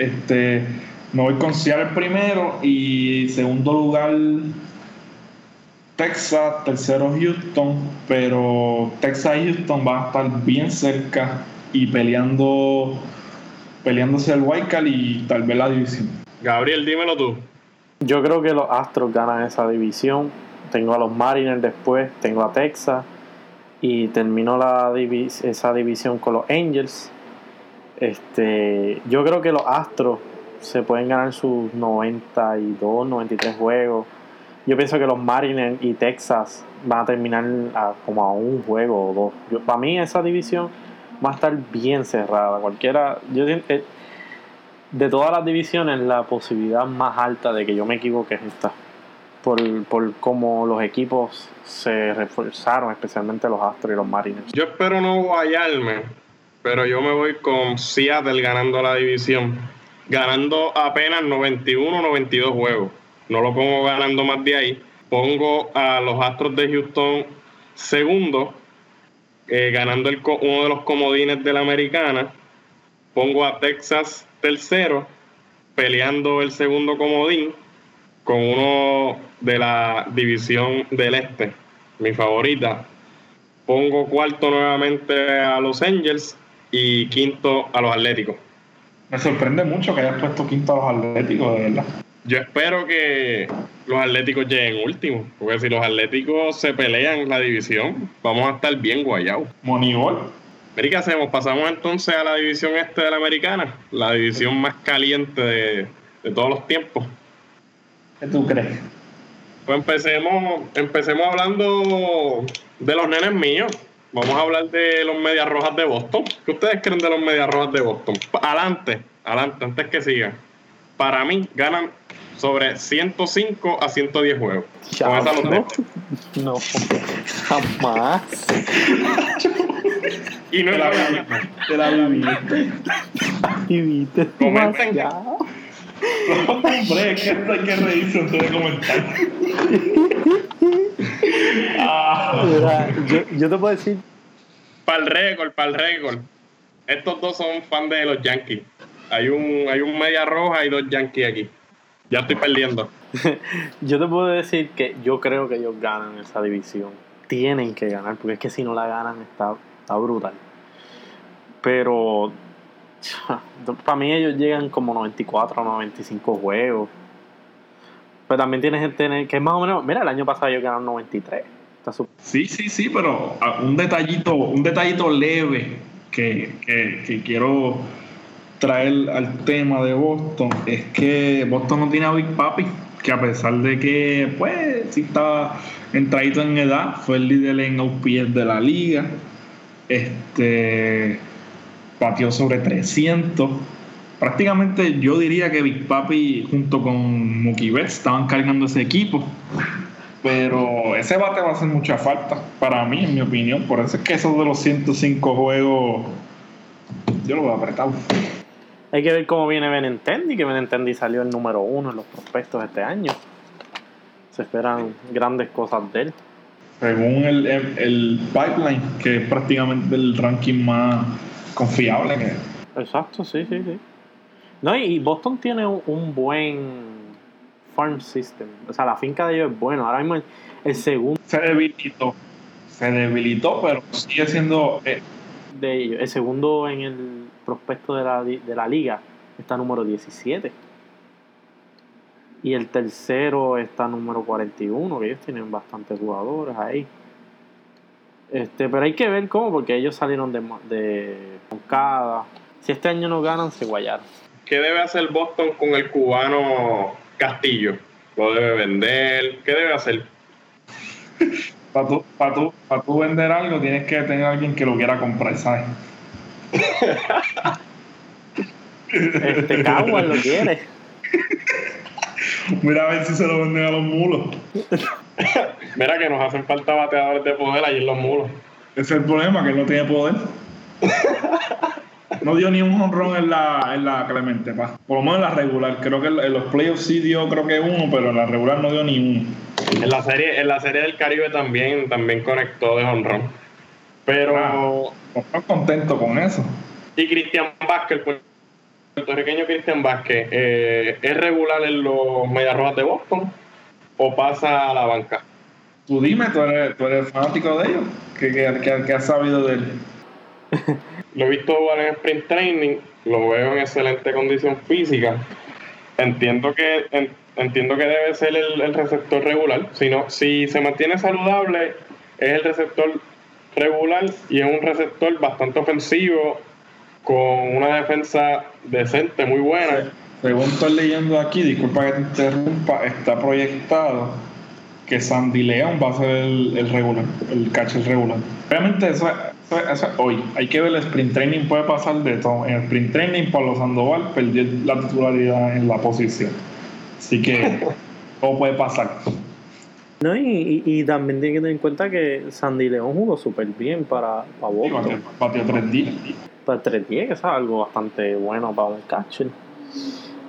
este, me voy con Seattle primero y segundo lugar Texas, tercero Houston, pero Texas y Houston van a estar bien cerca y peleando peleándose el Card y tal vez la división. Gabriel, dímelo tú. Yo creo que los Astros ganan esa división. Tengo a los Mariners después, tengo a Texas y termino la esa división con los Angels este, yo creo que los Astros se pueden ganar sus 92, 93 juegos. Yo pienso que los Mariners y Texas van a terminar como a un juego o dos. para mí esa división va a estar bien cerrada. Cualquiera, yo de todas las divisiones la posibilidad más alta de que yo me equivoque es esta. Por, por cómo los equipos se reforzaron, especialmente los Astros y los Mariners. Yo espero no guayarme pero yo me voy con Seattle ganando la división, ganando apenas 91 92 juegos. No lo pongo ganando más de ahí. Pongo a los Astros de Houston segundo, eh, ganando el, uno de los comodines de la americana. Pongo a Texas tercero, peleando el segundo comodín con uno de la división del este, mi favorita. Pongo cuarto nuevamente a Los Angels y quinto a los Atléticos. Me sorprende mucho que hayas puesto quinto a los Atléticos, de verdad. Yo espero que los Atléticos lleguen últimos, porque si los Atléticos se pelean la división, vamos a estar bien guayados. Monibol. ¿qué hacemos? Pasamos entonces a la división este de la americana, la división más caliente de, de todos los tiempos. ¿Qué tú crees? Pues empecemos, empecemos hablando de los nenes míos. Vamos a hablar de los Medias Rojas de Boston. ¿Qué ustedes creen de los Medias Rojas de Boston? Adelante, adelante, antes que sigan. Para mí, ganan sobre 105 a 110 juegos. Con esa los no, <laughs> no, jamás. y no es la misma. De la viviste. Viviste Comenten. <laughs> Hombre, es que hay que reírse antes de comentar. <laughs> ah, Mira, yo, yo te puedo decir, Para el récord, para el récord. Estos dos son fan de los Yankees. Hay un, hay un media roja y dos Yankees aquí. Ya estoy perdiendo. <laughs> yo te puedo decir que yo creo que ellos ganan esa división. Tienen que ganar, porque es que si no la ganan está, está brutal. Pero para mí ellos llegan como 94 o 95 juegos. Pero también tienes tener que es más o menos. Mira, el año pasado ellos ganaron 93. Está súper- sí, sí, sí, pero ah, un detallito, un detallito leve que, que, quiero traer al tema de Boston es que Boston no tiene a Big Papi, que a pesar de que, pues, sí está entradito en edad, fue el líder en OPS de la liga. Este batió sobre 300. Prácticamente yo diría que Big Papi junto con Mookie Betts estaban cargando ese equipo. Pero ese bate va a hacer mucha falta para mí, en mi opinión. Por eso es que esos de los 105 juegos yo lo voy a apretar. Hay que ver cómo viene Benintendi, que Benintendi salió el número uno en los prospectos este año. Se esperan grandes cosas de él. Según el, el- el pipeline, que es prácticamente el ranking más confiable que Exacto, sí, sí, sí. No, y Boston tiene un, un buen farm system. O sea, la finca de ellos es buena. Ahora mismo el, el segundo se debilitó. Se debilitó, pero sigue siendo eh, de ellos, el segundo en el prospecto de la, de la liga está número 17. Y el tercero está número 41, que ellos tienen bastantes jugadores ahí. Este, pero hay que ver cómo, porque ellos salieron de, de Moncada. Si este año no ganan, se guayaron. ¿Qué debe hacer Boston con el cubano Castillo? ¿Lo debe vender? ¿Qué debe hacer? para tú, para tú, para tú vender algo tienes que tener a alguien que lo quiera comprar, ¿sabes? Este Caguas lo quiere. Mira a ver si se lo venden a los mulos. Mira que nos hacen falta bateadores de poder allí en los muros. Ese es el problema, que él no tiene poder. No dio ni un honrón en la, en la Clemente, pa. Por lo menos en la regular. Creo que en los playoffs sí dio creo que uno, pero en la regular no dio ni uno. En la serie, en la serie del Caribe también, también conectó de honrón. Pero. Ah. No estoy contento con eso. Y Cristian Vázquez, el puertorriqueño Cristian Vázquez, eh, ¿es regular en los Medias Rojas de Boston o pasa a la banca? Tú dime, tú eres, tú eres fanático de ellos. ¿Qué, qué, qué- qué has sabido de él? <laughs> Lo he visto jugar en sprint training, lo veo en excelente condición física. Entiendo que en- entiendo que debe ser el, el receptor regular. Si, no, si se mantiene saludable, es el receptor regular y es un receptor bastante ofensivo, con una defensa decente, muy buena. Según estoy leyendo aquí, disculpa que te interrumpa, está proyectado que Sandy León va a ser el, el regular, el catcher regular. Obviamente eso, es- eso, es- eso es hoy. Hay que ver el sprint training, puede pasar de todo. En el sprint training, Pablo Sandoval perdió la titularidad en la posición. Así que <laughs> todo puede pasar. No, y, y, y también tiene que tener en cuenta que Sandy León jugó súper bien para, para batió, Boston. batió tres días. Para 3-10, que es algo bastante bueno para un catcher.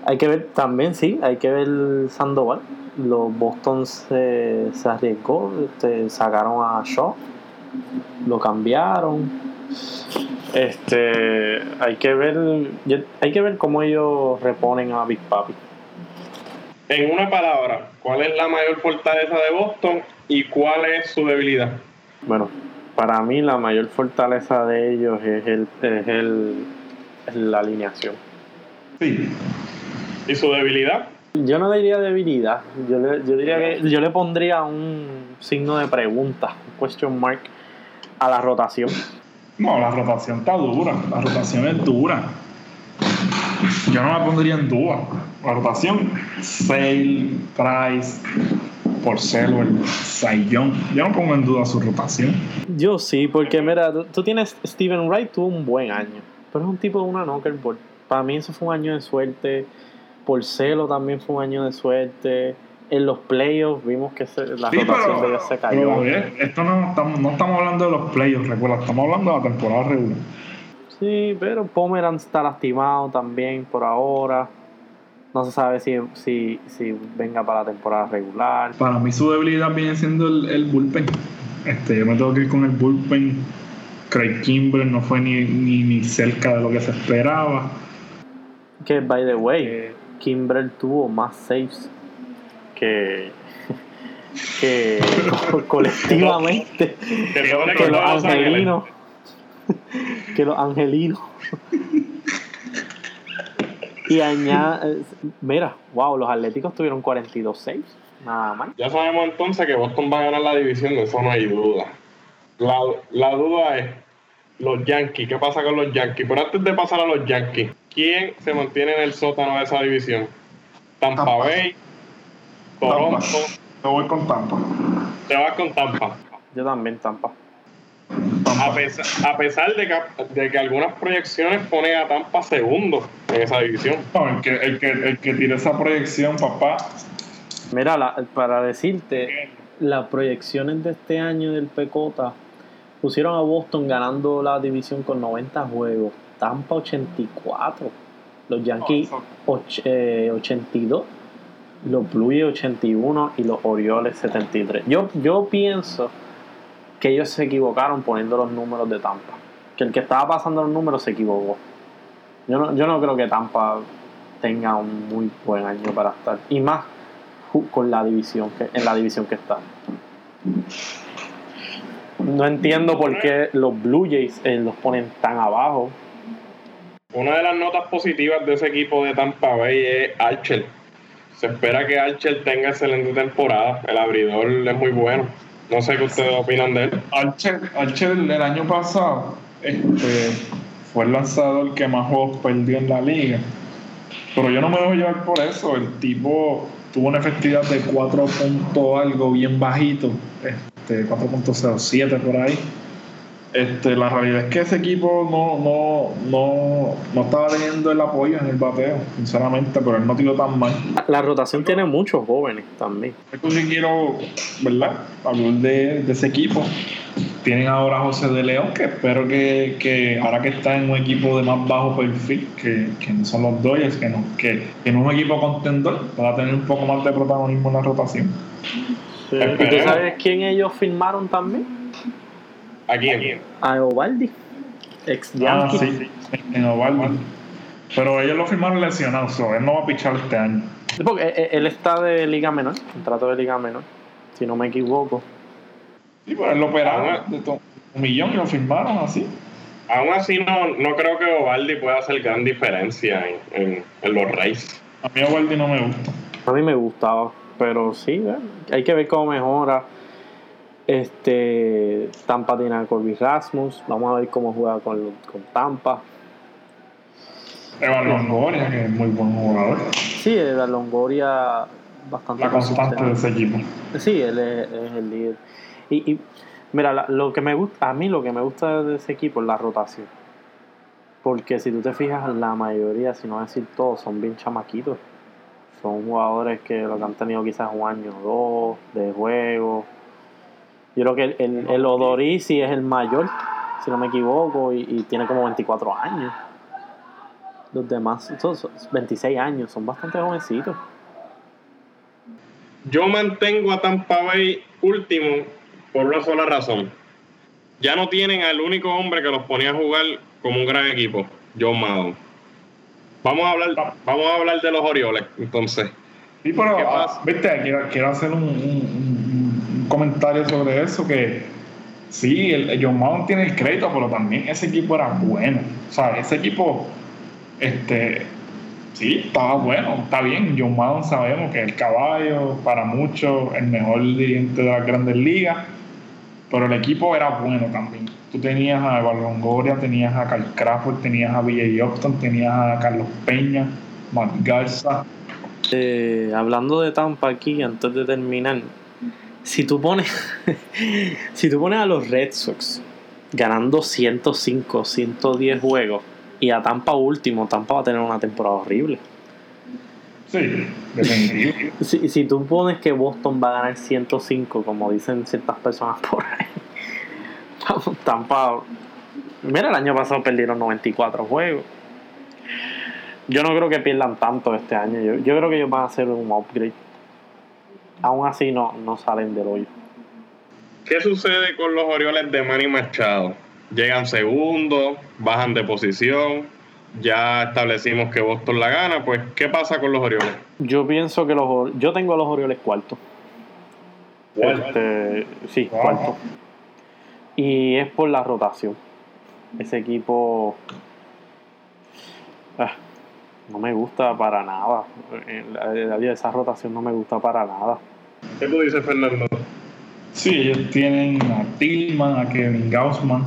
Hay que ver también, sí, hay que ver Sandoval. Los Boston se, se arriesgó, este, sacaron a Shaw, lo cambiaron. Este, hay que ver, hay que ver cómo ellos reponen a Big Papi. En una palabra, ¿cuál es la mayor fortaleza de Boston y cuál es su debilidad? Bueno, para mí la mayor fortaleza de ellos es el, es el es la alineación. Sí. ¿Y su debilidad? Yo no diría debilidad, yo, le, yo diría que yo le pondría un signo de pregunta, un question mark a la rotación. No, la rotación está dura. La rotación es dura. Yo no la pondría en duda. La rotación, Sale, Price, por Celo, el Sayón. Yo no pongo en duda su rotación. Yo sí, porque mira, tú, tienes Steven Wright, tuvo un buen año, pero es un tipo de una knockerboard. Para mí eso fue un año de suerte. Por Celo también fue un año de suerte. En los playoffs vimos que la rotación de ellos se cayó. esto no estamos, no estamos hablando de los playoffs, recuerda, estamos hablando de la temporada regular. Sí, pero Pomeran está lastimado también por ahora. No se sabe si, si, si venga para la temporada regular. Para mí su debilidad viene siendo el, bullpen. Este, yo me tengo que ir con el bullpen. Craig Kimber no fue ni, ni, cerca de lo que se esperaba. Que, by the way, Kimber tuvo más saves que, que <laughs> colectivamente que, los angelinos. <laughs> que los angelinos. Y añade, mira, wow, los Atléticos tuvieron 42-6, nada más. Ya sabemos entonces que Boston va a ganar la división, de eso no hay duda. La, la duda es los Yankees, ¿qué pasa con los Yankees? Pero antes de pasar a los Yankees, ¿quién se mantiene en el sótano de esa división? Tampa, Bay, Toronto. Te voy con Tampa. Te vas con Tampa. Yo también, Tampa. A pesar, a pesar de, que, de que algunas proyecciones ponen a Tampa segundo en esa división. el, que, el, que, el que tiene esa proyección, papá. Mira, para decirte, las proyecciones de este año del Pecota pusieron a Boston ganando la división con 90 juegos, Tampa 84, los Yankees 82, eh, los Blues 81 y los Orioles 73. Yo, yo pienso que ellos se equivocaron poniendo los números de Tampa. Que el que estaba pasando los números se equivocó. Yo no, yo no creo que Tampa tenga un muy buen año para estar. Y más con la división que, en la división que está. No entiendo por qué los Blue Jays eh, los ponen tan abajo. Una de las notas positivas de ese equipo de Tampa Bay es Archer. Se espera que Archer tenga excelente temporada. El abridor es muy bueno. No sé qué ustedes opinan de él. Archer, Archer el año pasado este, fue el lanzador que más juegos perdió en la liga. Pero yo no me voy a llevar por eso. El tipo tuvo una efectividad de 4 algo bien bajito, este, 4.07 por ahí. Este, la realidad es que ese equipo no, no, no, no estaba teniendo el apoyo en el bateo, sinceramente, pero él no tiró tan mal. La rotación tiene muchos jóvenes también. Yo sí quiero, ¿verdad? Hablar de, ese equipo. Tienen ahora a José de León, que espero que, que, ahora que está en un equipo de más bajo perfil, que, que no son los Dodgers, que no, que, que no es un equipo contendor, a tener un poco más de protagonismo en la rotación. ¿Y tú sabes quién ellos firmaron también? ¿A quién? A Ovaldi, ex ah, sí, en Ovaldi. Pero ellos lo firmaron lesionado, so él no va a pichar este año. Porque eh, eh, él está de liga menor, contrato de liga menor, si no me equivoco. Sí, pues él lo operaron de un millón y lo firmaron así. Aún así, no, no creo que Ovaldi pueda hacer gran diferencia en, en, los Reyes. A mí Ovaldi no me gusta. A mí me gustaba, pero sí, hay que ver cómo mejora. Este, Tampa tiene a Corby Rasmus. Vamos a ver cómo juega con, con Tampa. Evan Longoria, que es muy buen jugador. Sí, Evan Longoria bastante La constante de ese equipo. Sí, él es, el líder. Y, y mira, lo que me gusta, a mí lo que me gusta de ese equipo es la rotación. Porque si tú te fijas, la mayoría, si no decir todos, son bien chamaquitos. Son jugadores que lo que han tenido quizás un año o dos de juego yo creo que el, el, el Odorisi es el mayor, si no me equivoco, y, tiene como 24 años. Los demás son, 26 años, son bastante jovencitos. Yo mantengo a Tampa Bay último por una sola razón. Ya no tienen al único hombre que los ponía a jugar como un gran equipo, John Madden. Vamos a hablar, vamos a hablar de los Orioles, entonces. Sí, pero, ah, viste, quiero, hacer un comentario sobre eso que sí, el, John Madden tiene el crédito, pero también ese equipo era bueno. O sea, ese equipo, este, sí, estaba bueno, está bien. John Madden sabemos que el caballo, para muchos, el mejor dirigente de las grandes ligas, pero el equipo era bueno también. Tú tenías a Evan tenías a Carl Crawford, tenías a Villa Upton, tenías a Carlos Peña, Matt Garza. Eh, hablando de Tampa aquí, antes de terminar, si tú pones <laughs> si tú pones a los Red Sox ganando 105, 110 juegos y a Tampa último, Tampa va a tener una temporada horrible. Sí, definitivo. <laughs> Si, si tú pones que Boston va a ganar 105, como dicen ciertas personas por ahí, Tampa. Mira, el año pasado perdieron 94 juegos. Yo no creo que pierdan tanto este año. Yo, yo creo que ellos van a hacer un upgrade. Aún así, no, no salen del hoyo. ¿Qué sucede con los Orioles de Manny Machado? Llegan segundos, bajan de posición, ya establecimos que Boston la gana, pues ¿qué pasa con los Orioles? Yo pienso que los yo tengo a los Orioles cuarto. Este, sí, cuarto. Y es por la rotación. Ese equipo ah, no me gusta para nada. Esa rotación no me gusta para nada. ¿Qué tú dices, Fernando? Sí, ellos tienen a Tillman, a Kevin Gaussman,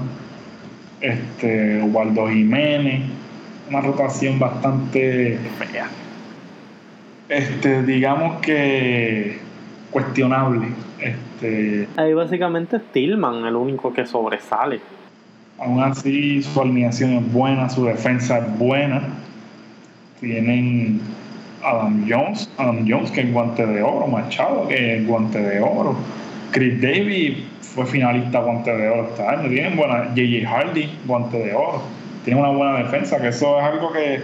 este, Waldo Jiménez, una rotación bastante fea. Este, digamos que cuestionable. Este, Ahí básicamente es Tillman el único que sobresale. Aún así, su alineación es buena, su defensa es buena. Tienen Adam Jones, Adam Jones que es guante de oro, Machado que es guante de oro. Chris Davis fue finalista guante de oro este año. Tienen buena JJ Hardy, guante de oro. Tienen una buena defensa, que eso es algo que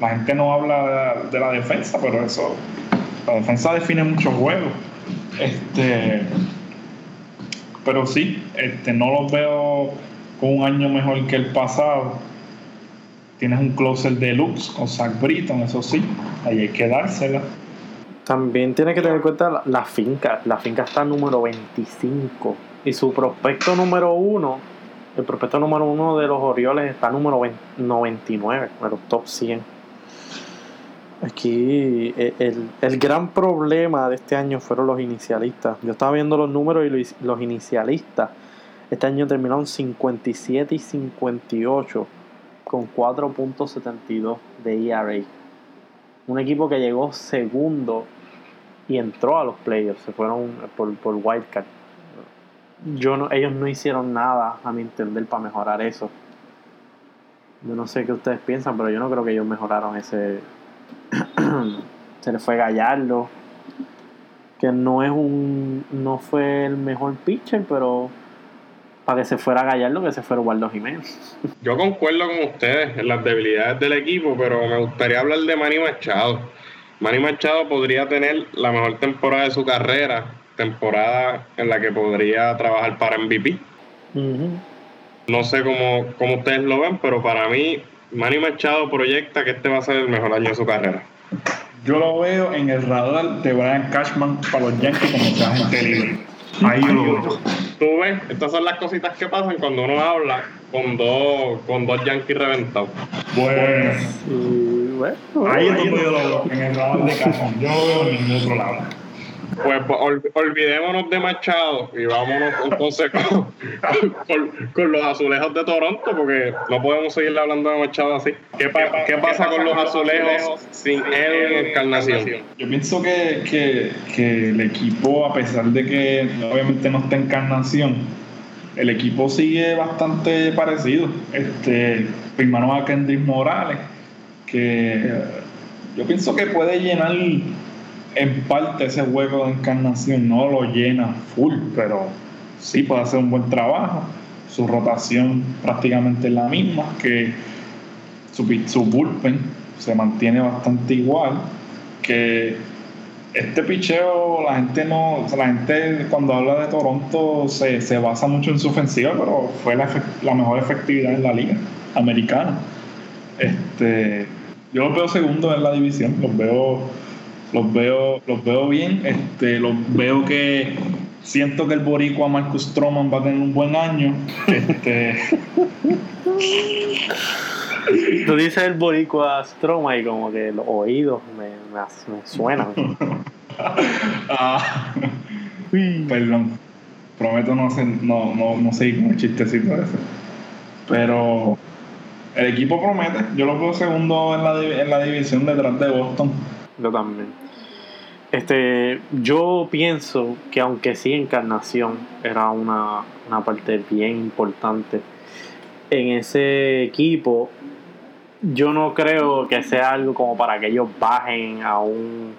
la gente no habla de la, defensa, pero eso, la defensa define muchos juegos. Este, pero sí, este, no los veo con un año mejor que el pasado. Tienes un closer deluxe con Zach Britton, eso sí, ahí hay que dársela. También tiene que tener en cuenta la, finca. La finca está número 25. Y su prospecto número 1, el prospecto número 1 de los Orioles está número 99, en los top 100. Aquí eh, el, el, gran problema de este año fueron los inicialistas. Yo estaba viendo los números y los, inicialistas este año terminaron 57 y 58 con 4.72 de ERA un equipo que llegó segundo y entró a los playoffs, se fueron por, por wildcard. Yo no, ellos no hicieron nada, a mi entender, para mejorar eso. Yo no sé qué ustedes piensan, pero yo no creo que ellos mejoraron ese. <clears throat> se les fue Gallardo, que no es un. no fue el mejor pitcher, pero para que se fuera Gallardo, que se fuera Waldo Jiménez. <laughs> Yo concuerdo con ustedes en las debilidades del equipo, pero me gustaría hablar de Manny Machado. Manny Machado podría tener la mejor temporada de su carrera, temporada en la que podría trabajar para MVP. No sé cómo, cómo ustedes lo ven, pero para mí Manny Machado proyecta que este va a ser el mejor año de su carrera. Yo lo veo en el radar de Brian Cashman para los Yankees como sea libre. Ahí yo lo veo tú ves, estas son las cositas que pasan cuando uno habla con dos, con dos yankees reventados. Bueno, bueno ahí es donde yo lo veo, en el lado de casa. Yo no veo en ningún otro lado. Pues, pues olvidémonos de Machado y vámonos entonces con, con, los azulejos de Toronto, porque no podemos seguir hablando de Machado así. ¿Qué, pasa con los azulejos sin él en encarnación? Yo pienso que, que, que, el equipo, a pesar de que obviamente no está en encarnación, el equipo sigue bastante parecido. Este, firmaron a Kendrick Morales, que yo pienso que puede llenar en parte ese juego de encarnación no lo llena full, pero sí puede hacer un buen trabajo. Su rotación prácticamente es la misma, que su, su bullpen se mantiene bastante igual. Que este picheo, la gente no, la gente cuando habla de Toronto se, se basa mucho en su ofensiva, pero fue la, la mejor efectividad en la liga americana. Este, yo los veo segundo en la división, los veo los veo, los veo bien, este, los veo que siento que el boricua Marcus Stroman va a tener un buen año. Este, <laughs> Tú dices el boricua Stroman y como que los oídos me, me, suenan. <laughs> ah, perdón. Prometo no, hacer, no, no, no seguir con el chistecito ese. Pero el equipo promete. Yo lo veo segundo en la, en la división detrás de Boston. Yo también. Este, yo pienso que aunque sí Encarnación era una, una parte bien importante en ese equipo, yo no creo que sea algo como para que ellos bajen a un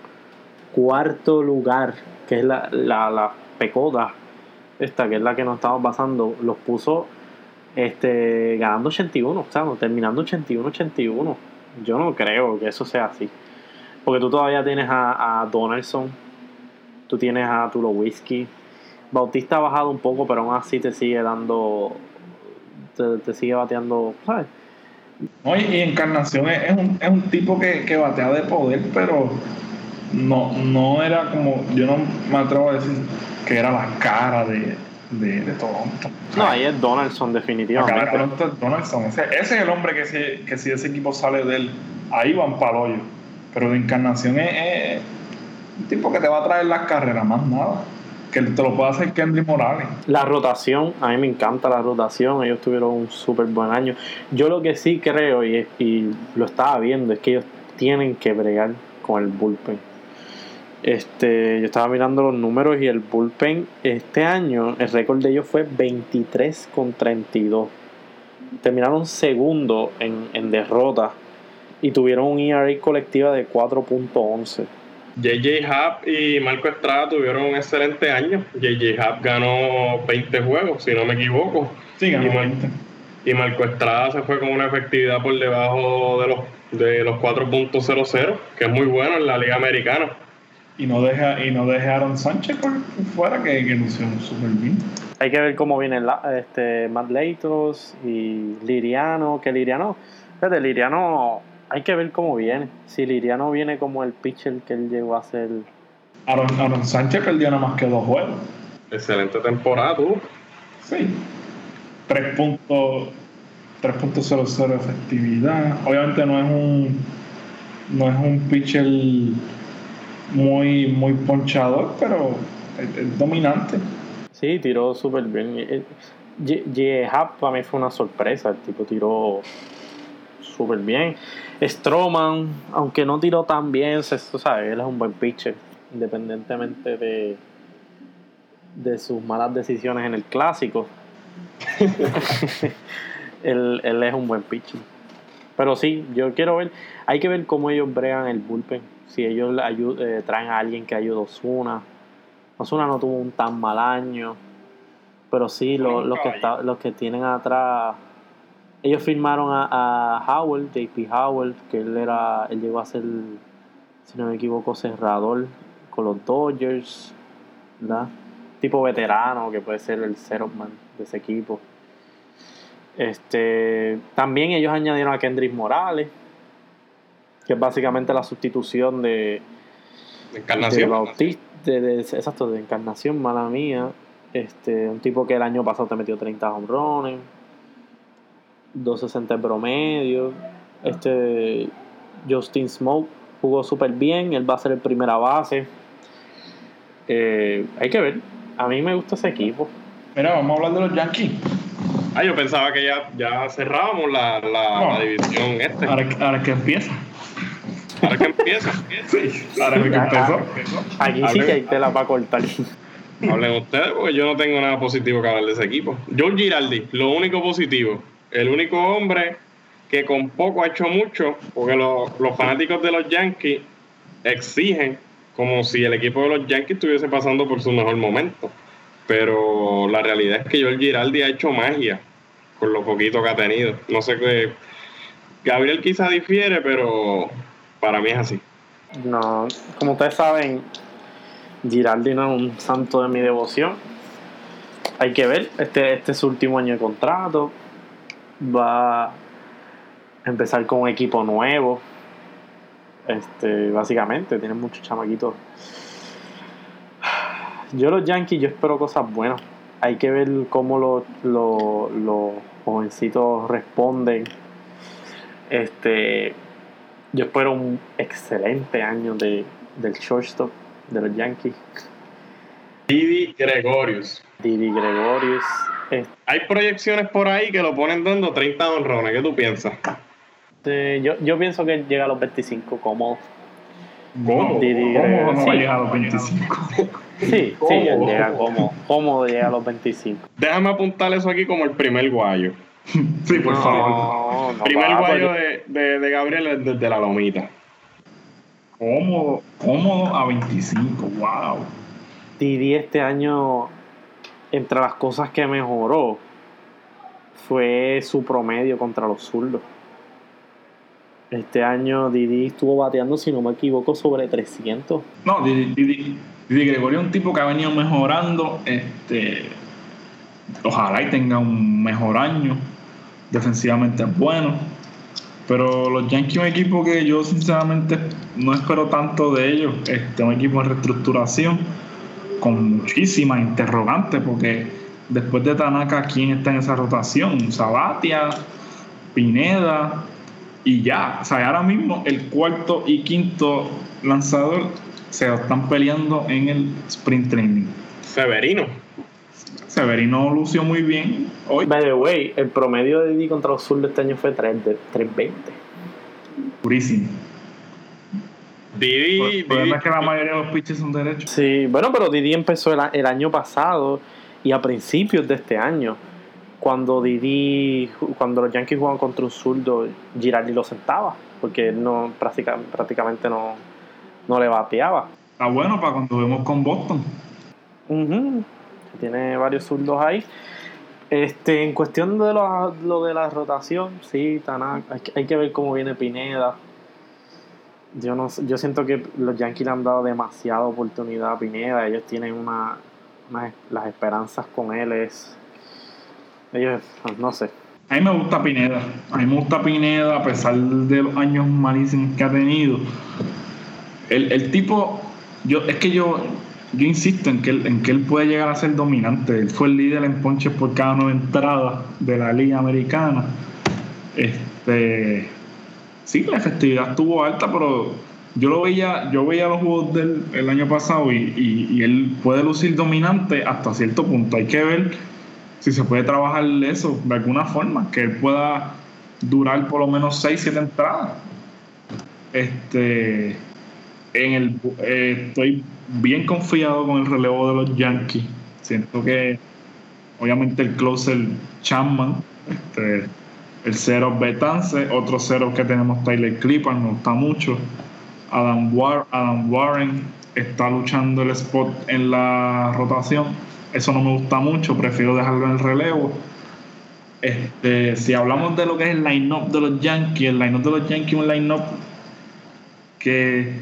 cuarto lugar, que es la, la, la esta que es la que nos estamos basando, los puso este, ganando 81, o sea, terminando 81-81. Yo no creo que eso sea así. Porque tú todavía tienes a, Donaldson, tú tienes a Tulo Whiskey. Bautista ha bajado un poco, pero aún así te sigue dando. Te, sigue bateando, ¿sabes? No, y Encarnación es, un, es un tipo que, que batea de poder, pero no, no era como. Yo no me atrevo a decir que era la cara de, de, Toronto. No, ahí es Donaldson, definitivamente. La cara de Toronto es Donaldson. Ese, ese, es el hombre que si, que si ese equipo sale de él, ahí van para hoyo. Pero de encarnación es, un tipo que te va a traer las carreras, más nada. Que te lo puede hacer Kendrick Morales. La rotación, a mí me encanta la rotación. Ellos tuvieron un súper buen año. Yo lo que sí creo, y, y lo estaba viendo, es que ellos tienen que bregar con el bullpen. Este, yo estaba mirando los números y el bullpen este año, el récord de ellos fue 23 con 32. Terminaron segundo en, en derrota y tuvieron un ERA colectiva de 4.11. JJ Happ y Marco Estrada tuvieron un excelente año. JJ Happ ganó 20 juegos, si no me equivoco. Sí, ganó y, 20. y Marco Estrada se fue con una efectividad por debajo de los, de los 4.00, que es muy bueno en la Liga Americana. Y no deja y no dejaron Sánchez por fuera, que, que hicieron súper bien. Hay que ver cómo vienen este, Matt Leitos y Liriano, que Liriano, fíjate, Liriano hay que ver cómo viene. Si Liriano viene como el pitcher que él llegó a ser. Aaron, Sánchez perdió nada más que dos juegos. Excelente temporada, tú. Sí. 3.00 efectividad. Obviamente no es un no es un pitcher muy muy ponchador, pero es, dominante. Sí, tiró súper bien. J. para mí fue una sorpresa. El tipo tiró súper bien. Stroman, aunque no tiró tan bien, él es un buen pitcher, independientemente de, de sus malas decisiones en el clásico. <laughs> él, es un buen pitcher. Pero sí, yo quiero ver, hay que ver cómo ellos bregan el bullpen. Si ellos eh, traen a alguien que ayude a Osuna. Osuna no tuvo un tan mal año. Pero sí, los, que los que tienen atrás ellos firmaron a, a Howell, JP Howell, que él era, él llegó a ser, si no me equivoco, cerrador con los Dodgers, ¿verdad? Tipo veterano, que puede ser el man de ese equipo. Este, también ellos añadieron a Kendrick Morales, que es básicamente la sustitución de, de Encarnación. De, exacto, de Encarnación, mala mía. Este, un tipo que el año pasado te metió 30 home runs 260 promedio. Este Justin Smoke jugó súper bien. Él va a ser el primera base. Eh, hay que ver. A mí me gusta ese equipo. Mira, vamos a hablar de los Yankees. Ah, yo pensaba que ya, ya cerrábamos la, la, división este. Ahora, ahora que empieza. Ahora que empieza. <laughs> sí, ahora que empezó. Aquí sí que hay tela para cortar. Hablen ustedes, porque yo no tengo nada positivo que hablar de ese equipo. John Giraldi, lo único positivo el único hombre que con poco ha hecho mucho, porque los, fanáticos de los Yankees exigen como si el equipo de los Yankees estuviese pasando por su mejor momento. Pero la realidad es que Joel Giraldi ha hecho magia con lo poquito que ha tenido. No sé qué. Gabriel quizá difiere, pero para mí es así. No, como ustedes saben, Giraldi no es un santo de mi devoción. Hay que ver, este, este es su último año de contrato va a empezar con un equipo nuevo. Este, básicamente, tiene muchos chamaquitos. Yo los Yankees, yo espero cosas buenas. Hay que ver cómo los, los, jovencitos responden. Este, yo espero un excelente año de, del shortstop de los Yankees. Didi Gregorius. Didi Gregorius hay proyecciones por ahí que lo ponen dando 30 honrones. ¿Qué tú piensas? yo, yo pienso que llega a los 25 como ¿Cómo? Didi ¿Cómo Gregorio, no sí. va a llegar a los 25? Sí, sí, él llega como, cómodo llega a los 25. Déjame apuntar eso aquí como el primer guayo. <laughs> sí, por favor. No, primer va, guayo pues, de, de, de Gabriel es desde la lomita. Cómodo, cómodo a 25, wow. Didi este año, entre las cosas que mejoró, fue su promedio contra los zurdos. Este año Didi estuvo bateando, si no me equivoco, sobre 300. No, Didi, Didi- Didi Gregorio es un tipo que ha venido mejorando. Este, ojalá y tenga un mejor año. Defensivamente es bueno. Pero los Yankees es un equipo que yo sinceramente no espero tanto de ellos. Este, un equipo en reestructuración con muchísimas interrogantes porque después de Tanaka, ¿quién está en esa rotación? Sabatia, Pineda y ya. O sea, ahora mismo el cuarto y quinto lanzador se lo están peleando en el sprint training. Severino. Severino lució muy bien hoy, By the way, el promedio de Didi contra los zurdos este año fue 3 de 320. purísimo. Didi, El Didi- problema es que la mayoría de los pitches son derechos. Sí, bueno, pero Didi empezó el, el año pasado y a principios de este año, cuando Didi, cuando los Yankees jugaban contra un zurdo, Girardi lo sentaba, porque él no práctica- prácticamente no, no le bateaba. Está bueno para cuando vemos con Boston. Ujú, Tiene varios zurdos ahí. Este, en cuestión de lo, lo de la rotación, sí, Tanaka, hay que ver cómo viene Pineda. Yo no yo siento que los Yankees le han dado demasiada oportunidad a Pineda. Ellos tienen una, una- las esperanzas con él es ellos no sé. A mí me gusta Pineda. A mí me gusta Pineda a pesar de los años malísimos que ha tenido. El, el tipo, yo es que yo, yo insisto en que, él, en que él puede llegar a ser dominante. Él fue el líder en ponches por cada nueve entradas de la liga americana. Este, sí, la efectividad estuvo alta, pero yo lo veía, yo veía los juegos del el año pasado y, y- y él puede lucir dominante hasta cierto punto. Hay que ver si se puede trabajar eso de alguna forma, que él pueda durar por lo menos 6, 7 entradas. Este, en el, eh, estoy bien confiado con el relevo de los Yankees. Siento que, obviamente, el closer Chapman, este, el cero Betance, otro cero que tenemos Tyler Clipper, me gusta mucho. Adam, War- Adam Warren está luchando el spot en la rotación. Eso no me gusta mucho, prefiero dejarlo en el relevo. Este, si hablamos de lo que es el line-up de los Yankees, el line-up de los Yankees es un line-up que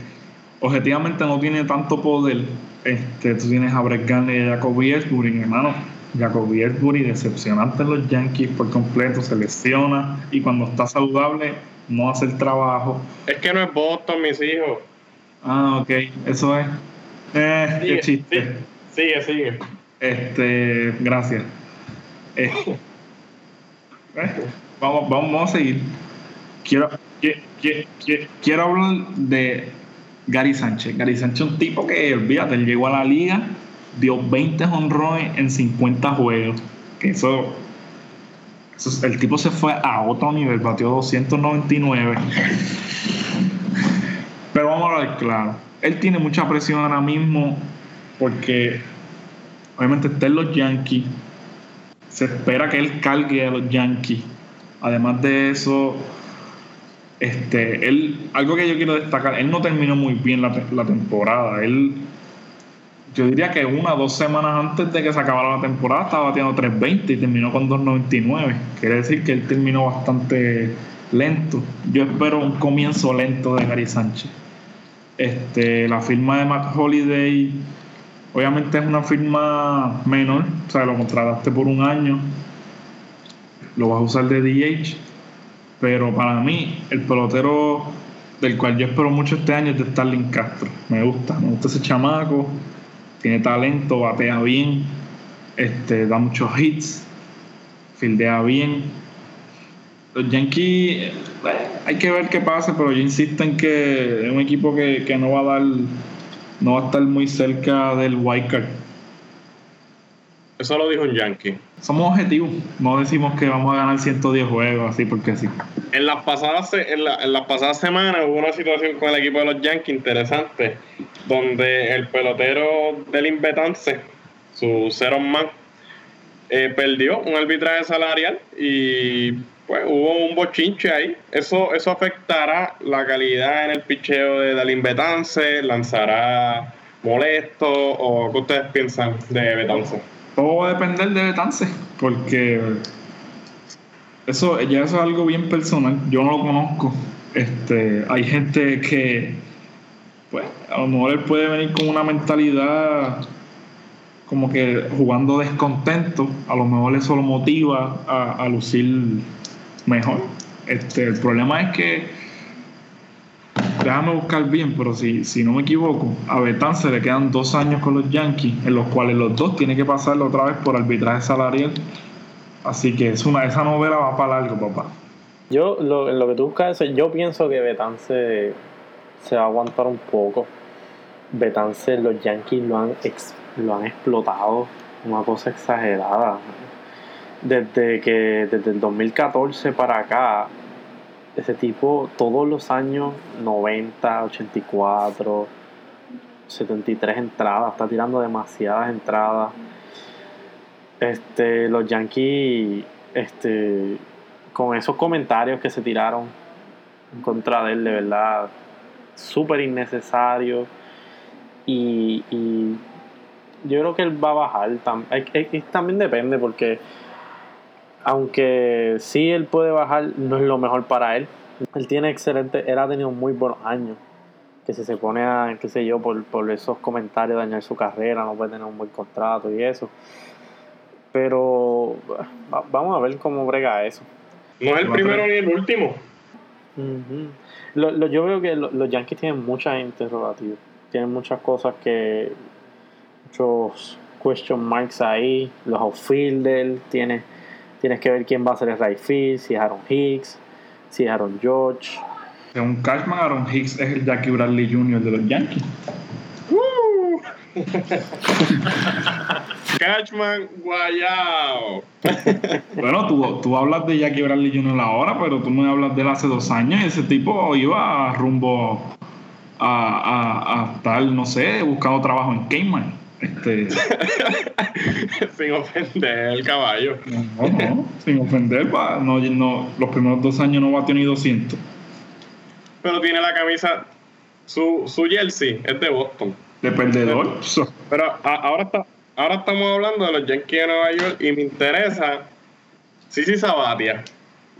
objetivamente no tiene tanto poder. Este, tú tienes a Brett Gardner y a Jacoby Ellsbury, hermano. Jacoby Ellsbury decepcionante en los Yankees por completo, se lesiona y cuando está saludable no hace el trabajo. Es que no es Boston, mis hijos. Ah, ok, eso es. Eh, qué Sigue, chiste. Sigue, sigue. Este, gracias. Eh, eh, vamos, vamos, a seguir. Quiero, qui- qui- qui- quiero hablar de Gary Sánchez. Gary Sánchez es un tipo que, olvídate, él llegó a la liga, dio 20 honrones en 50 juegos. Que eso, eso es- el tipo se fue a otro nivel, batió 299. Pero vamos a hablar claro. Él tiene mucha presión ahora mismo porque obviamente está en los Yankees. Se espera que él cargue a los Yankees. Además de eso, este, él, algo que yo quiero destacar, él no terminó muy bien la temporada. Él, yo diría que una o dos semanas antes de que se acabara la temporada estaba batiendo 320 y terminó con 299. Quiere decir que él terminó bastante lento. Yo espero un comienzo lento de Gary Sánchez. Este, la firma de Matt Holiday Obviamente es una firma menor, o sea, lo contrataste por un año, lo vas a usar de DH, pero para mí el pelotero del cual yo espero mucho este año es de Starling Castro. Me gusta, me gusta ese chamaco, tiene talento, batea bien, este, da muchos hits, fildea bien. Los Yankees, eh, hay que ver qué pasa, pero yo insisto en que es un equipo que, que no va a dar no va a estar muy cerca del wild card. Eso lo dijo un Yankee. Somos objetivos. No decimos que vamos a ganar 110 juegos así porque sí. En las pasadas, en, las pasadas semanas hubo una situación con el equipo de los Yankees interesante, donde el pelotero del Invetance, su cero man, eh, perdió un arbitraje salarial y pues hubo un bochinche ahí. Eso, eso afectará la calidad en el picheo de, del Invetance, lanzará molesto o qué ustedes piensan de Betance todo va a depender de Betance, porque eso ya eso es algo bien personal. Yo no lo conozco. Este, hay gente que, pues, a lo mejor él puede venir con una mentalidad como que jugando descontento, a lo mejor eso lo motiva a, a lucir mejor. Este, el problema es que déjame buscar bien, pero si, si no me equivoco, a Betán se le quedan dos años con los Yankees, en los cuales los dos tienen que pasarlo otra vez por arbitraje salarial. Así que es una, esa novela va para largo, papá. Yo, lo, lo que tú buscas, yo pienso que Betance se va a aguantar un poco. Betance, los Yankees lo han, lo han explotado, una cosa exagerada. Desde que desde el 2014 para acá, ese tipo todos los años 90, 84, 73 entradas, está tirando demasiadas entradas. Este, los Yankees, este, con esos comentarios que se tiraron en contra de él, de verdad, súper innecesario. Y, y, yo creo que él va a bajar. También depende porque aunque sí él puede bajar, no es lo mejor para él. Él tiene excelente, él ha tenido muy buenos años. Que si se pone a, qué sé yo, por, por esos comentarios dañar su carrera, no puede tener un buen contrato y eso. Pero vamos a ver cómo brega eso. No es el primero ni el último. yo veo que los Yankees tienen muchas interrogativas. Tienen muchas cosas que. Muchos question marks ahí. Los outfielders. Tiene Tienes que ver quién va a ser el right field, si es Aaron Hicks, si es Aaron George. Según Cashman, Aaron Hicks es el Jackie Bradley Jr. de los Yankees. <laughs> Cashman Guayao. bueno, tú, tú hablas de Jackie Bradley Jr. ahora, pero tú me hablas de él hace dos años. Ese tipo iba rumbo a, a, a estar, no sé, buscando trabajo en Cayman. Este... <laughs> sin ofender el caballo. No, no, sin ofender, no, no, los primeros dos años no batió ni 200. Pero tiene la camisa, su, su jersey es de Boston. De perdedor. Pero, ahora, está, ahora estamos hablando de los Yankees de Nueva York y me interesa Sisi Sabatia.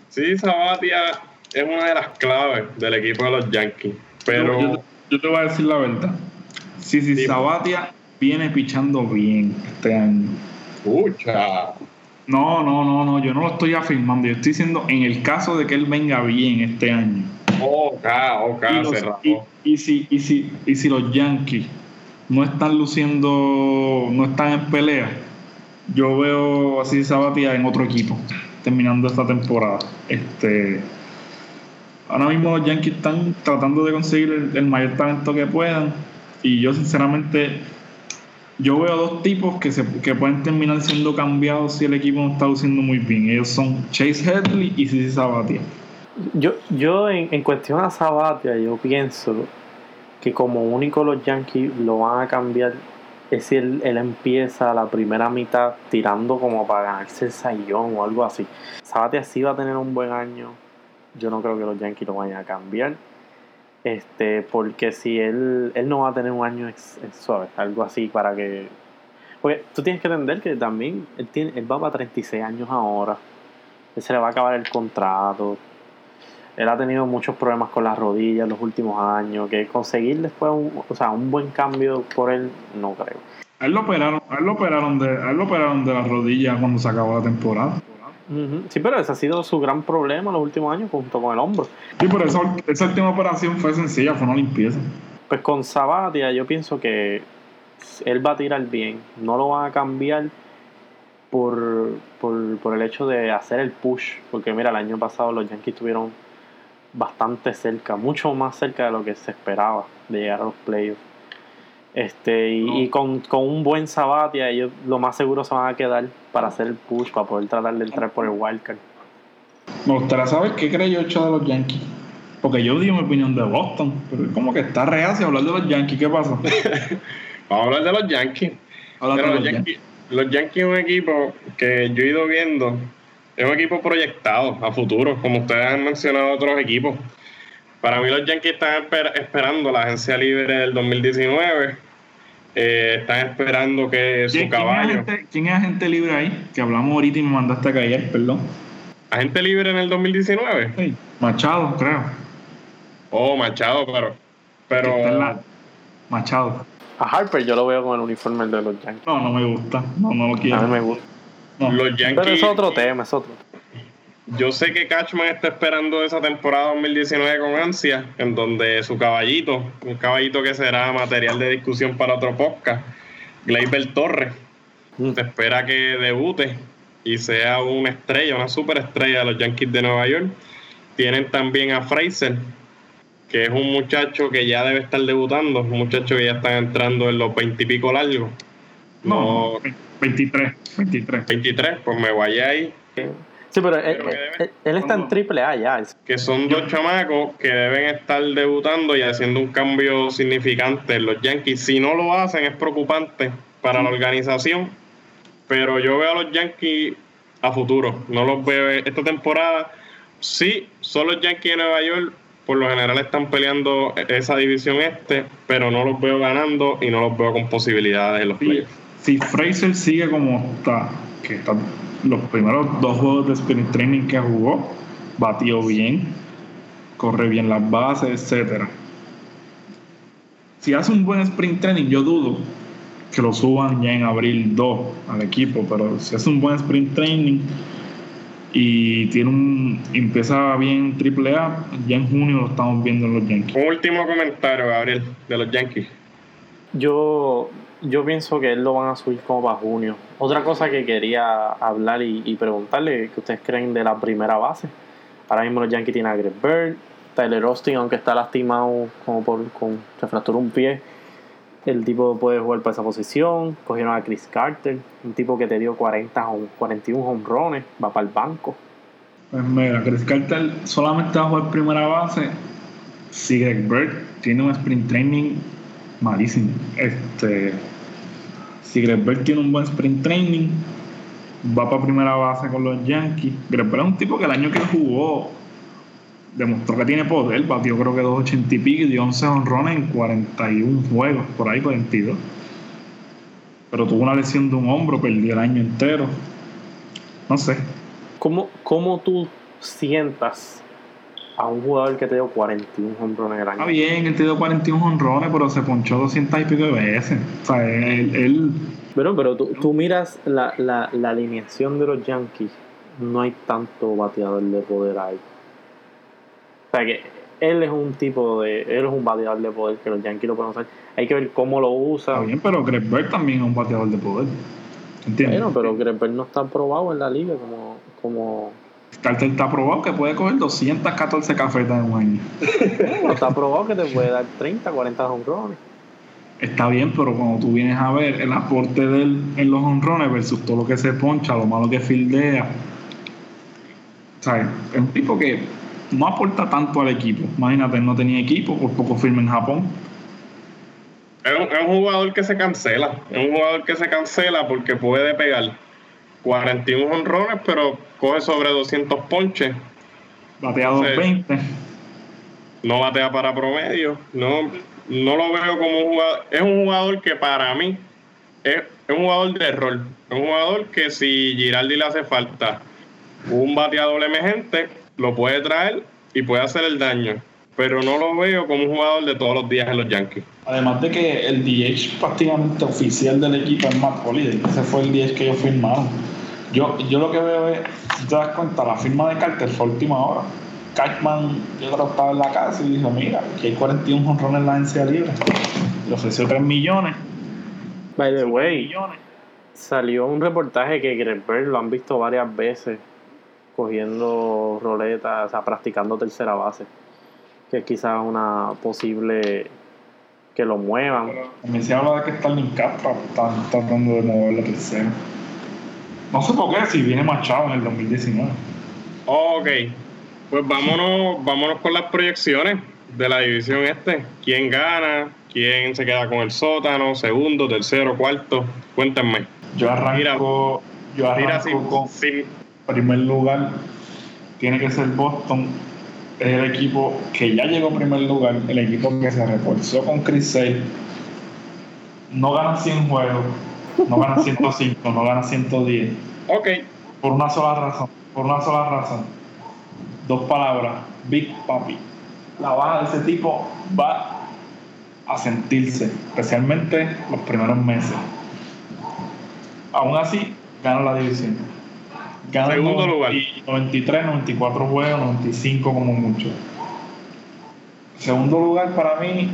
Sisi Sabatia es una de las claves del equipo de los Yankees. Pero yo, te voy a decir la verdad. Sisi Sabatia viene pichando bien este año. Pucha. No, no, no, no, yo no lo estoy afirmando. Yo estoy diciendo en el caso de que él venga bien este año. Ok, ok, y, y, si, y, si, y si los Yankees no están luciendo, no están en pelea, yo veo así Sabatia en otro equipo, terminando esta temporada. Este, ahora mismo los Yankees están tratando de conseguir el mayor talento que puedan. Y yo sinceramente yo veo dos tipos que, se, que pueden terminar siendo cambiados si el equipo no está luciendo muy bien. Ellos son Chase Headley y Cici Sabatia. Yo, yo en, cuestión a Sabatia, yo pienso que como único los Yankees lo van a cambiar es si él, empieza la primera mitad tirando como para ganarse el sayón o algo así. Sabatia sí va a tener un buen año. Yo no creo que los Yankees lo vayan a cambiar este, porque si él, él no va a tener un año suave, algo así para que... Porque tú tienes que entender que también él, tiene, él va para 36 años ahora, él se le va a acabar el contrato, él ha tenido muchos problemas con las rodillas los últimos años, que conseguir después un, o sea, un buen cambio por él, no creo. Él lo operaron, él lo operaron de, a él lo operaron de las rodillas cuando se acabó la temporada. Sí, pero ese ha sido su gran problema los últimos años junto con el hombro. Sí, por eso esa última operación fue sencilla, fue una limpieza. Pues con Sabatia yo pienso que él va a tirar bien, no lo van a cambiar por, por, el hecho de hacer el push, porque mira, el año pasado los Yankees estuvieron bastante cerca, mucho más cerca de lo que se esperaba de llegar a los playoffs. Este, y, con, con, un buen Sabatia, ellos lo más seguro se van a quedar para hacer el push, para poder tratar de entrar por el wildcard. Me gustaría saber qué cree yo hecho de los Yankees. Porque yo di mi opinión de Boston, pero es como que está reacio hablar de los Yankees. ¿Qué pasa? <laughs> Vamos a hablar de los Yankees. los, Yankees. los Yankees es un equipo que yo he ido viendo, es un equipo proyectado a futuro, como ustedes han mencionado otros equipos. Para mí los Yankees están esperando la agencia libre del 2019. Eh, están esperando que su caballo... ¿quién es, agente, libre ahí? Que hablamos ahorita y me mandaste a callar, perdón. ¿Agente libre en el 2019? Sí, Machado, creo. Oh, Machado, pero... pero... Machado. A Harper yo lo veo con el uniforme de los Yankees. No, no me gusta. No, no lo quiero. A mí me gusta. Los Yankees... Pero es otro tema, es otro yo sé que Cashman está esperando esa temporada 2019 con ansia, en donde su caballito, un caballito que será material de discusión para otro podcast, Gleyber Torres, mm. se espera que debute y sea una estrella, una superestrella de los Yankees de Nueva York. Tienen también a Fraser, que es un muchacho que ya debe estar debutando, un muchacho que ya está entrando en los veintipico largos. No, 23, 23. 23, pues me voy ahí. Sí, pero él, está en triple A ya. Que son dos chamacos que deben estar debutando y haciendo un cambio significante en los Yankees. Si no lo hacen es preocupante para la organización, pero yo veo a los Yankees a futuro. No los veo esta temporada. Sí, son los Yankees de Nueva York. Por lo general están peleando esa división este, pero no los veo ganando y no los veo con posibilidades en los playoffs. Si Fraser sigue como está, que está los primeros dos juegos de sprint training que jugó, batió bien, corre bien las bases, etc. Si hace un buen sprint training, yo dudo que lo suban ya en abril 2 al equipo, pero si hace un buen sprint training y tiene un empieza bien triple A, ya en junio lo estamos viendo en los Yankees. Un último comentario, Gabriel, de los Yankees. Yo yo pienso que él lo van a subir como para junio. Otra cosa que quería hablar y, preguntarle, ¿qué ustedes creen de la primera base? Ahora mismo los Yankees tienen a Greg Bird, Tyler Austin, aunque está lastimado como por con se fracturó un pie, el tipo puede jugar para esa posición. Cogieron a Chris Carter, un tipo que te dio 40 o 41 honrones, va para el banco. Pues mira, Chris Carter solamente va a jugar primera base si Greg Bird tiene un sprint training malísimo. Este, si Greg tiene un buen sprint training, va para primera base con los Yankees. Greg es un tipo que el año que jugó demostró que tiene poder, batió creo que 2.80 y pico y dio 11 honrones en 41 juegos, por ahí 42. Pero tuvo una lesión de un hombro, perdió el año entero. No sé. ¿Cómo, cómo tú sientas a un jugador que te dio 41 honrones el año. Está bien, él te dio 41 honrones, pero se ponchó 200 y pico de veces. O sea, él. Pero, pero tú, tú miras la, la, la, alineación de los Yankees, no hay tanto bateador de poder ahí. O sea que él es un tipo de. Él es un bateador de poder que los Yankees lo pueden usar. Hay que ver cómo lo usa. Está bien, pero Greg también es un bateador de poder. ¿Entiendes? Bueno, pero Greg no está probado en la liga como. como Carter está probado que puede coger 214 cafetas en un año. está probado que te puede dar 30, 40 honrones. Está bien, pero cuando tú vienes a ver el aporte de él en los honrones versus todo lo que se poncha, lo malo que fildea. ¿Sabes? Es un tipo que no aporta tanto al equipo. Imagínate, no tenía equipo, por poco firme en Japón. Es un, es un jugador que se cancela. Es un jugador que se cancela porque puede pegar 41 honrones, pero coge sobre 200 ponches. Batea 220. No batea para promedio. No, no lo veo como un jugador. Es un jugador que para mí es, un jugador de rol. Es un jugador que si Giraldi le hace falta un bateador emergente, lo puede traer y puede hacer el daño. Pero no lo veo como un jugador de todos los días en los Yankees. Además de que el DH prácticamente oficial del equipo es Matt Holliday. Ese fue el DH que ellos firmaron. Yo, yo lo que veo es, si te das cuenta, la firma de Carter fue última hora. Cashman, yo creo que estaba en la casa y dijo, mira, aquí hay 41 honrones en la agencia libre. Le ofreció 3 millones. By the way, salió un reportaje que Greg lo han visto varias veces cogiendo roletas, o sea, practicando tercera base. Que es quizás una posible que lo muevan. también se habla de que Starling Castro está tratando de mover la tercera. No sé por qué, si viene Machado en el 2019. Ok, pues vámonos, vámonos con las proyecciones de la división este. ¿Quién gana? ¿Quién se queda con el sótano? Segundo, tercero, cuarto. Cuéntenme. Yo arranco, yo arranco con primer lugar. Tiene que ser Boston. Es el equipo que ya llegó a primer lugar. El equipo que se reforzó con Chris Sale. No gana 100 juegos. No gana 105, no gana 110. Ok. Por una sola razón. Por una sola razón. Dos palabras. Big Papi. La baja de ese tipo va a sentirse, especialmente los primeros meses. Aún así, gana la división. Gana Segundo lugar. 93, 94 juegos, 95 como mucho. Segundo lugar para mí,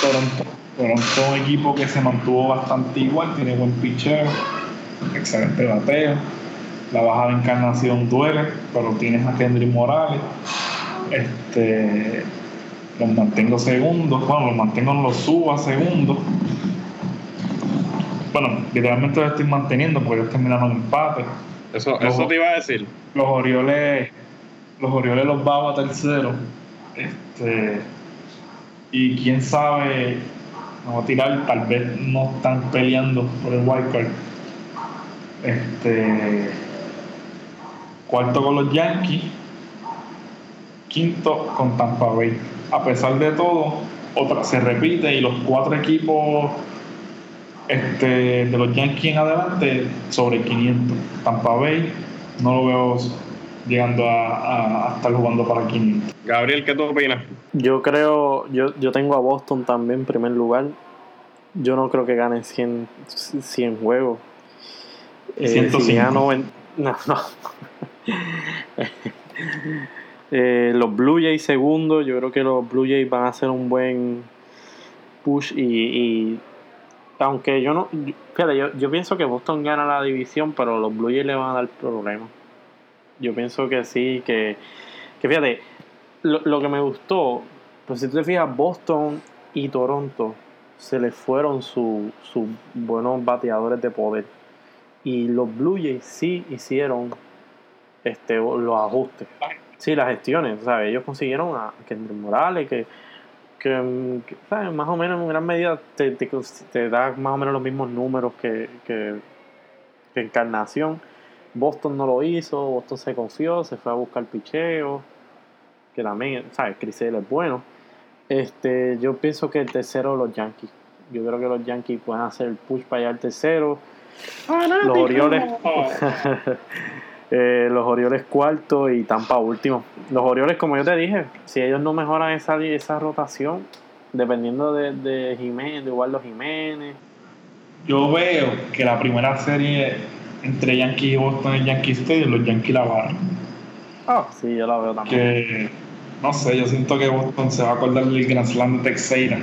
Toronto. Toronto es un equipo que se mantuvo bastante igual, tiene buen picheo, excelente bateo. La baja de encarnación duele, pero tienes a Kendry Morales. Este, los mantengo segundos, bueno, los mantengo, los subo a segundos. Bueno, literalmente los estoy manteniendo porque ellos terminaron empate. Eso, eso te iba a decir. Los Orioles, los Orioles los bajo a tercero. Este, y quién sabe, vamos a tirar, tal vez no están peleando por el wildcard. Este, cuarto con los Yankees, quinto con Tampa Bay a pesar de todo, otra se repite y los cuatro equipos este, de los Yankees en adelante sobre 500. Tampa Bay no lo veo llegando a, estar jugando para 500. Gabriel, ¿qué tú opinas? Yo creo, yo, yo tengo a Boston también en primer lugar. Yo no creo que ganen 100, 100 juegos. Eh, si no, no. <laughs> Eh, los Blue Jays segundo, yo creo que los Blue Jays van a hacer un buen push y, aunque yo no, fíjate, yo, yo, pienso que Boston gana la división, pero los Blue Jays le van a dar problemas. Yo pienso que sí, que, que fíjate, lo, que me gustó, pues si tú te fijas, Boston y Toronto se les fueron sus buenos bateadores de poder. Y los Blue Jays sí hicieron este, los ajustes. Sí, las gestiones, ¿sabes? Ellos consiguieron a Kendrick Morales, que, que, ¿sabes? más o menos en gran medida te, te, da más o menos los mismos números que, que, Encarnación. Boston no lo hizo, Boston se confió, se fue a buscar picheo, que también, ¿sabes? Crisel es bueno. Este, yo pienso que el tercero los Yankees. Yo creo que los Yankees pueden hacer el push para allá al tercero. los Orioles. <laughs> Eh, los Orioles cuarto y Tampa último. Los Orioles, como yo te dije, si ellos no mejoran esa, esa rotación, dependiendo de, de Jiménez, de Eduardo Jiménez. Yo veo que la primera serie entre Yankees y Boston es Yankee Stadium, los Yankees la barra. Ah, sí, yo la veo también. Que, no sé, yo siento que Boston se va a acordar del Grand Slam de Texeira.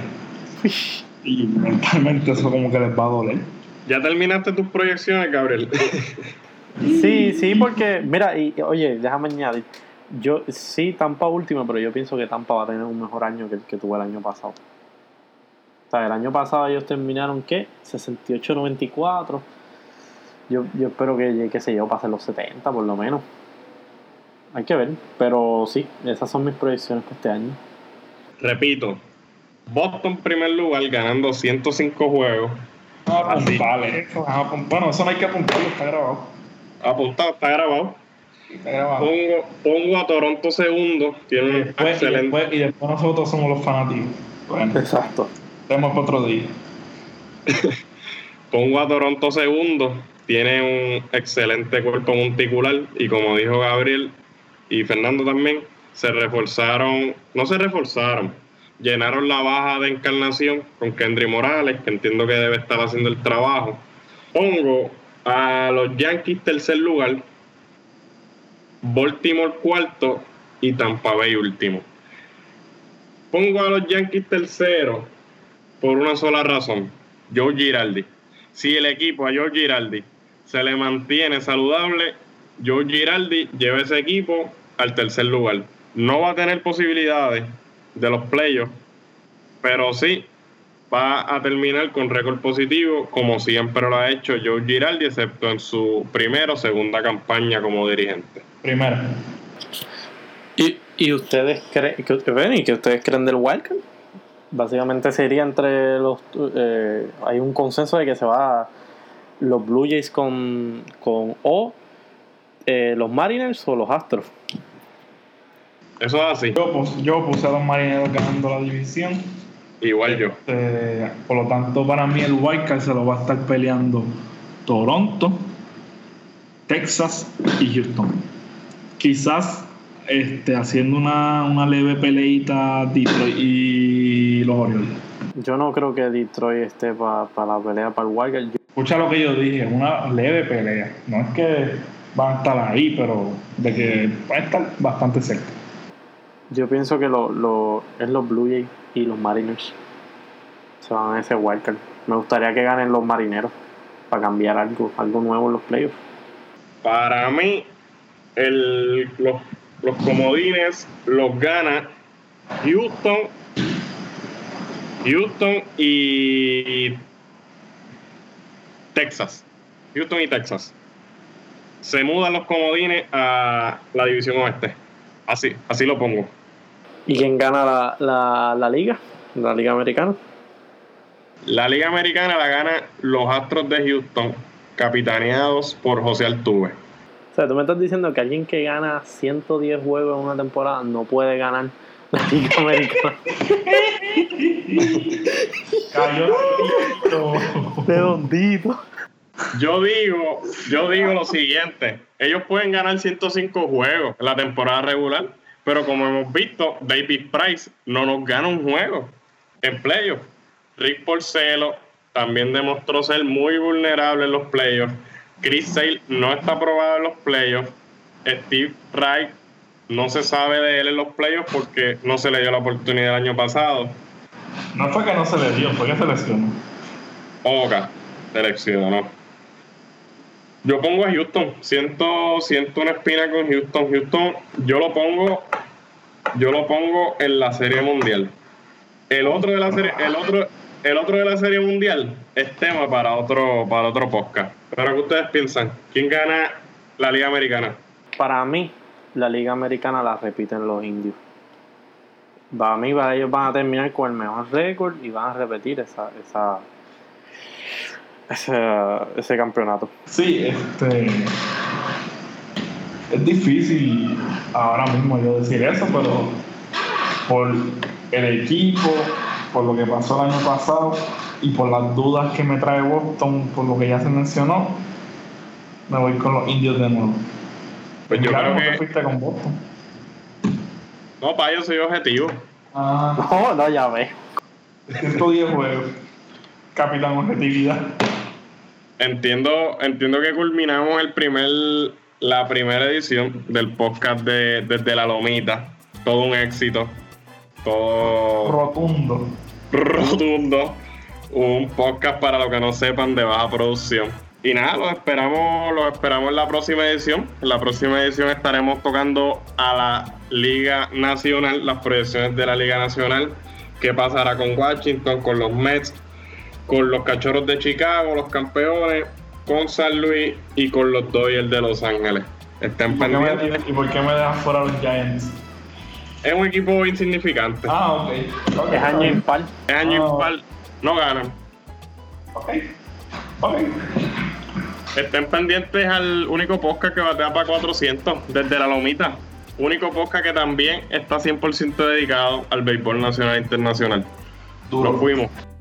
<laughs> y mentalmente eso como que les va a doler. ¿Ya terminaste tus proyecciones, Gabriel? <laughs> Sí, sí, porque, mira, y oye, déjame añadir. Yo sí, Tampa último, pero yo pienso que Tampa va a tener un mejor año que el que tuvo el año pasado. O sea, el año pasado ellos terminaron, ¿qué? 68-94. Yo, yo espero que, qué sé yo, pasen los 70 por lo menos. Hay que ver, pero sí, esas son mis proyecciones para este año. Repito, Boston primer lugar ganando 105 juegos. vale. Bueno, eso no hay que apuntarlo, está grabado apuntado, está grabado. Pongo, pongo, a Toronto segundo. Tiene y después, excelente. Y después, nosotros somos los fanáticos. Bueno, Exacto. Tenemos otro día. <laughs> pongo a Toronto segundo. Tiene un excelente cuerpo monticular. Y como dijo Gabriel y Fernando también, se reforzaron. No se reforzaron. Llenaron la baja de encarnación con Kendry Morales, que entiendo que debe estar haciendo el trabajo. Pongo a los Yankees tercer lugar, Baltimore cuarto y Tampa Bay último. Pongo a los Yankees tercero por una sola razón, Joe Giraldi. Si el equipo a Joe Giraldi se le mantiene saludable, Joe Giraldi lleva ese equipo al tercer lugar. No va a tener posibilidades de los playoffs, pero sí va a terminar con récord positivo, como siempre lo ha hecho Joe Giraldi, excepto en su primera o segunda campaña como dirigente. Primera. ¿Y, y ustedes creen que, ven, ¿y que ustedes creen del Wildcard? Básicamente sería entre los... eh, hay un consenso de que se va los Blue Jays con, con o eh, los Mariners o los Astros. Eso es así, Yo, pus- yo puse a los marineros ganando la división. igual yo. Eh, por lo tanto, para mí el Wildcard se lo va a estar peleando Toronto, Texas y Houston. Quizás este, haciendo una, una leve peleita Detroit y los Orioles. Yo no creo que Detroit esté para la pelea para el Wildcard. Escucha lo que yo dije, una leve pelea. No es que van a estar ahí, pero de que van a estar bastante cerca. Yo pienso que lo, lo, es los Blue Jays y los Mariners. Se van a ese wildcard. Me gustaría que ganen los marineros para cambiar algo, algo nuevo en los playoffs. Para mí, el, los, los comodines los gana Houston, Houston y Texas. Houston y Texas. Se mudan los comodines a la división oeste. Así, así lo pongo. ¿Y quién gana la, la, la liga? La liga americana. La Liga Americana la gana los Astros de Houston, capitaneados por José Altuve. O sea, tú me estás diciendo que alguien que gana 110 juegos en una temporada no puede ganar la liga americana. <laughs> Cayó Redondito. Yo digo, yo digo lo siguiente, ellos pueden ganar 105 juegos en la temporada regular, pero como hemos visto, David Price no nos gana un juego en playoffs. Rick Porcelo también demostró ser muy vulnerable en los playoffs. Chris Sale no está aprobado en los playoffs. Steve Wright no se sabe de él en los playoffs porque no se le dio la oportunidad el año pasado. No fue que no se le dio, fue que se lesionó. Oca, seleccionó. Yo pongo a Houston. Siento, siento una espina con Houston. Houston, yo lo pongo, yo lo pongo en la serie mundial. El otro de la serie, el otro, el otro de la serie mundial es tema para otro, para otro podcast. Pero ¿qué ustedes piensan? ¿Quién gana la Liga Americana? Para mí, la liga americana la repiten los indios. Para mí, para ellos van a terminar con el mejor récord y van a repetir esa, esa, ese, ese campeonato. Sí, este. Es difícil ahora mismo yo decir eso, pero por el equipo, por lo que pasó el año pasado y por las dudas que me trae Boston, por lo que ya se mencionó, me voy con los indios de nuevo. Pues yo creo que fuiste con Boston. No, para yo soy objetivo. Ah, No, no, ya ves. 110 juegos. Capitán objetividad. Entiendo, entiendo que culminamos el primer, la primera edición del podcast de Desde la Lomita. Todo un éxito. Todo Rotundo. rotundo. Un podcast para los que no sepan de baja producción. Y nada, los esperamos, los esperamos en la próxima edición. En la próxima edición estaremos tocando a la Liga Nacional, las proyecciones de la Liga Nacional. ¿Qué pasará con Washington, con los Mets, con los Cachorros de Chicago, los campeones, con San Luis y con los Dodgers de Los Ángeles? Estén ¿Por qué me- pendientes. ¿Y por qué me dejas fuera los Giants? Es un equipo insignificante. Ah, ok. Ok, Es año impar. Es año Ah. impar, no ganan. Ok. Ok. Estén pendientes al único podcast que batea para 400 desde la Lomita. Único podcast que también está 100% dedicado al béisbol nacional e internacional. Duro. Nos fuimos.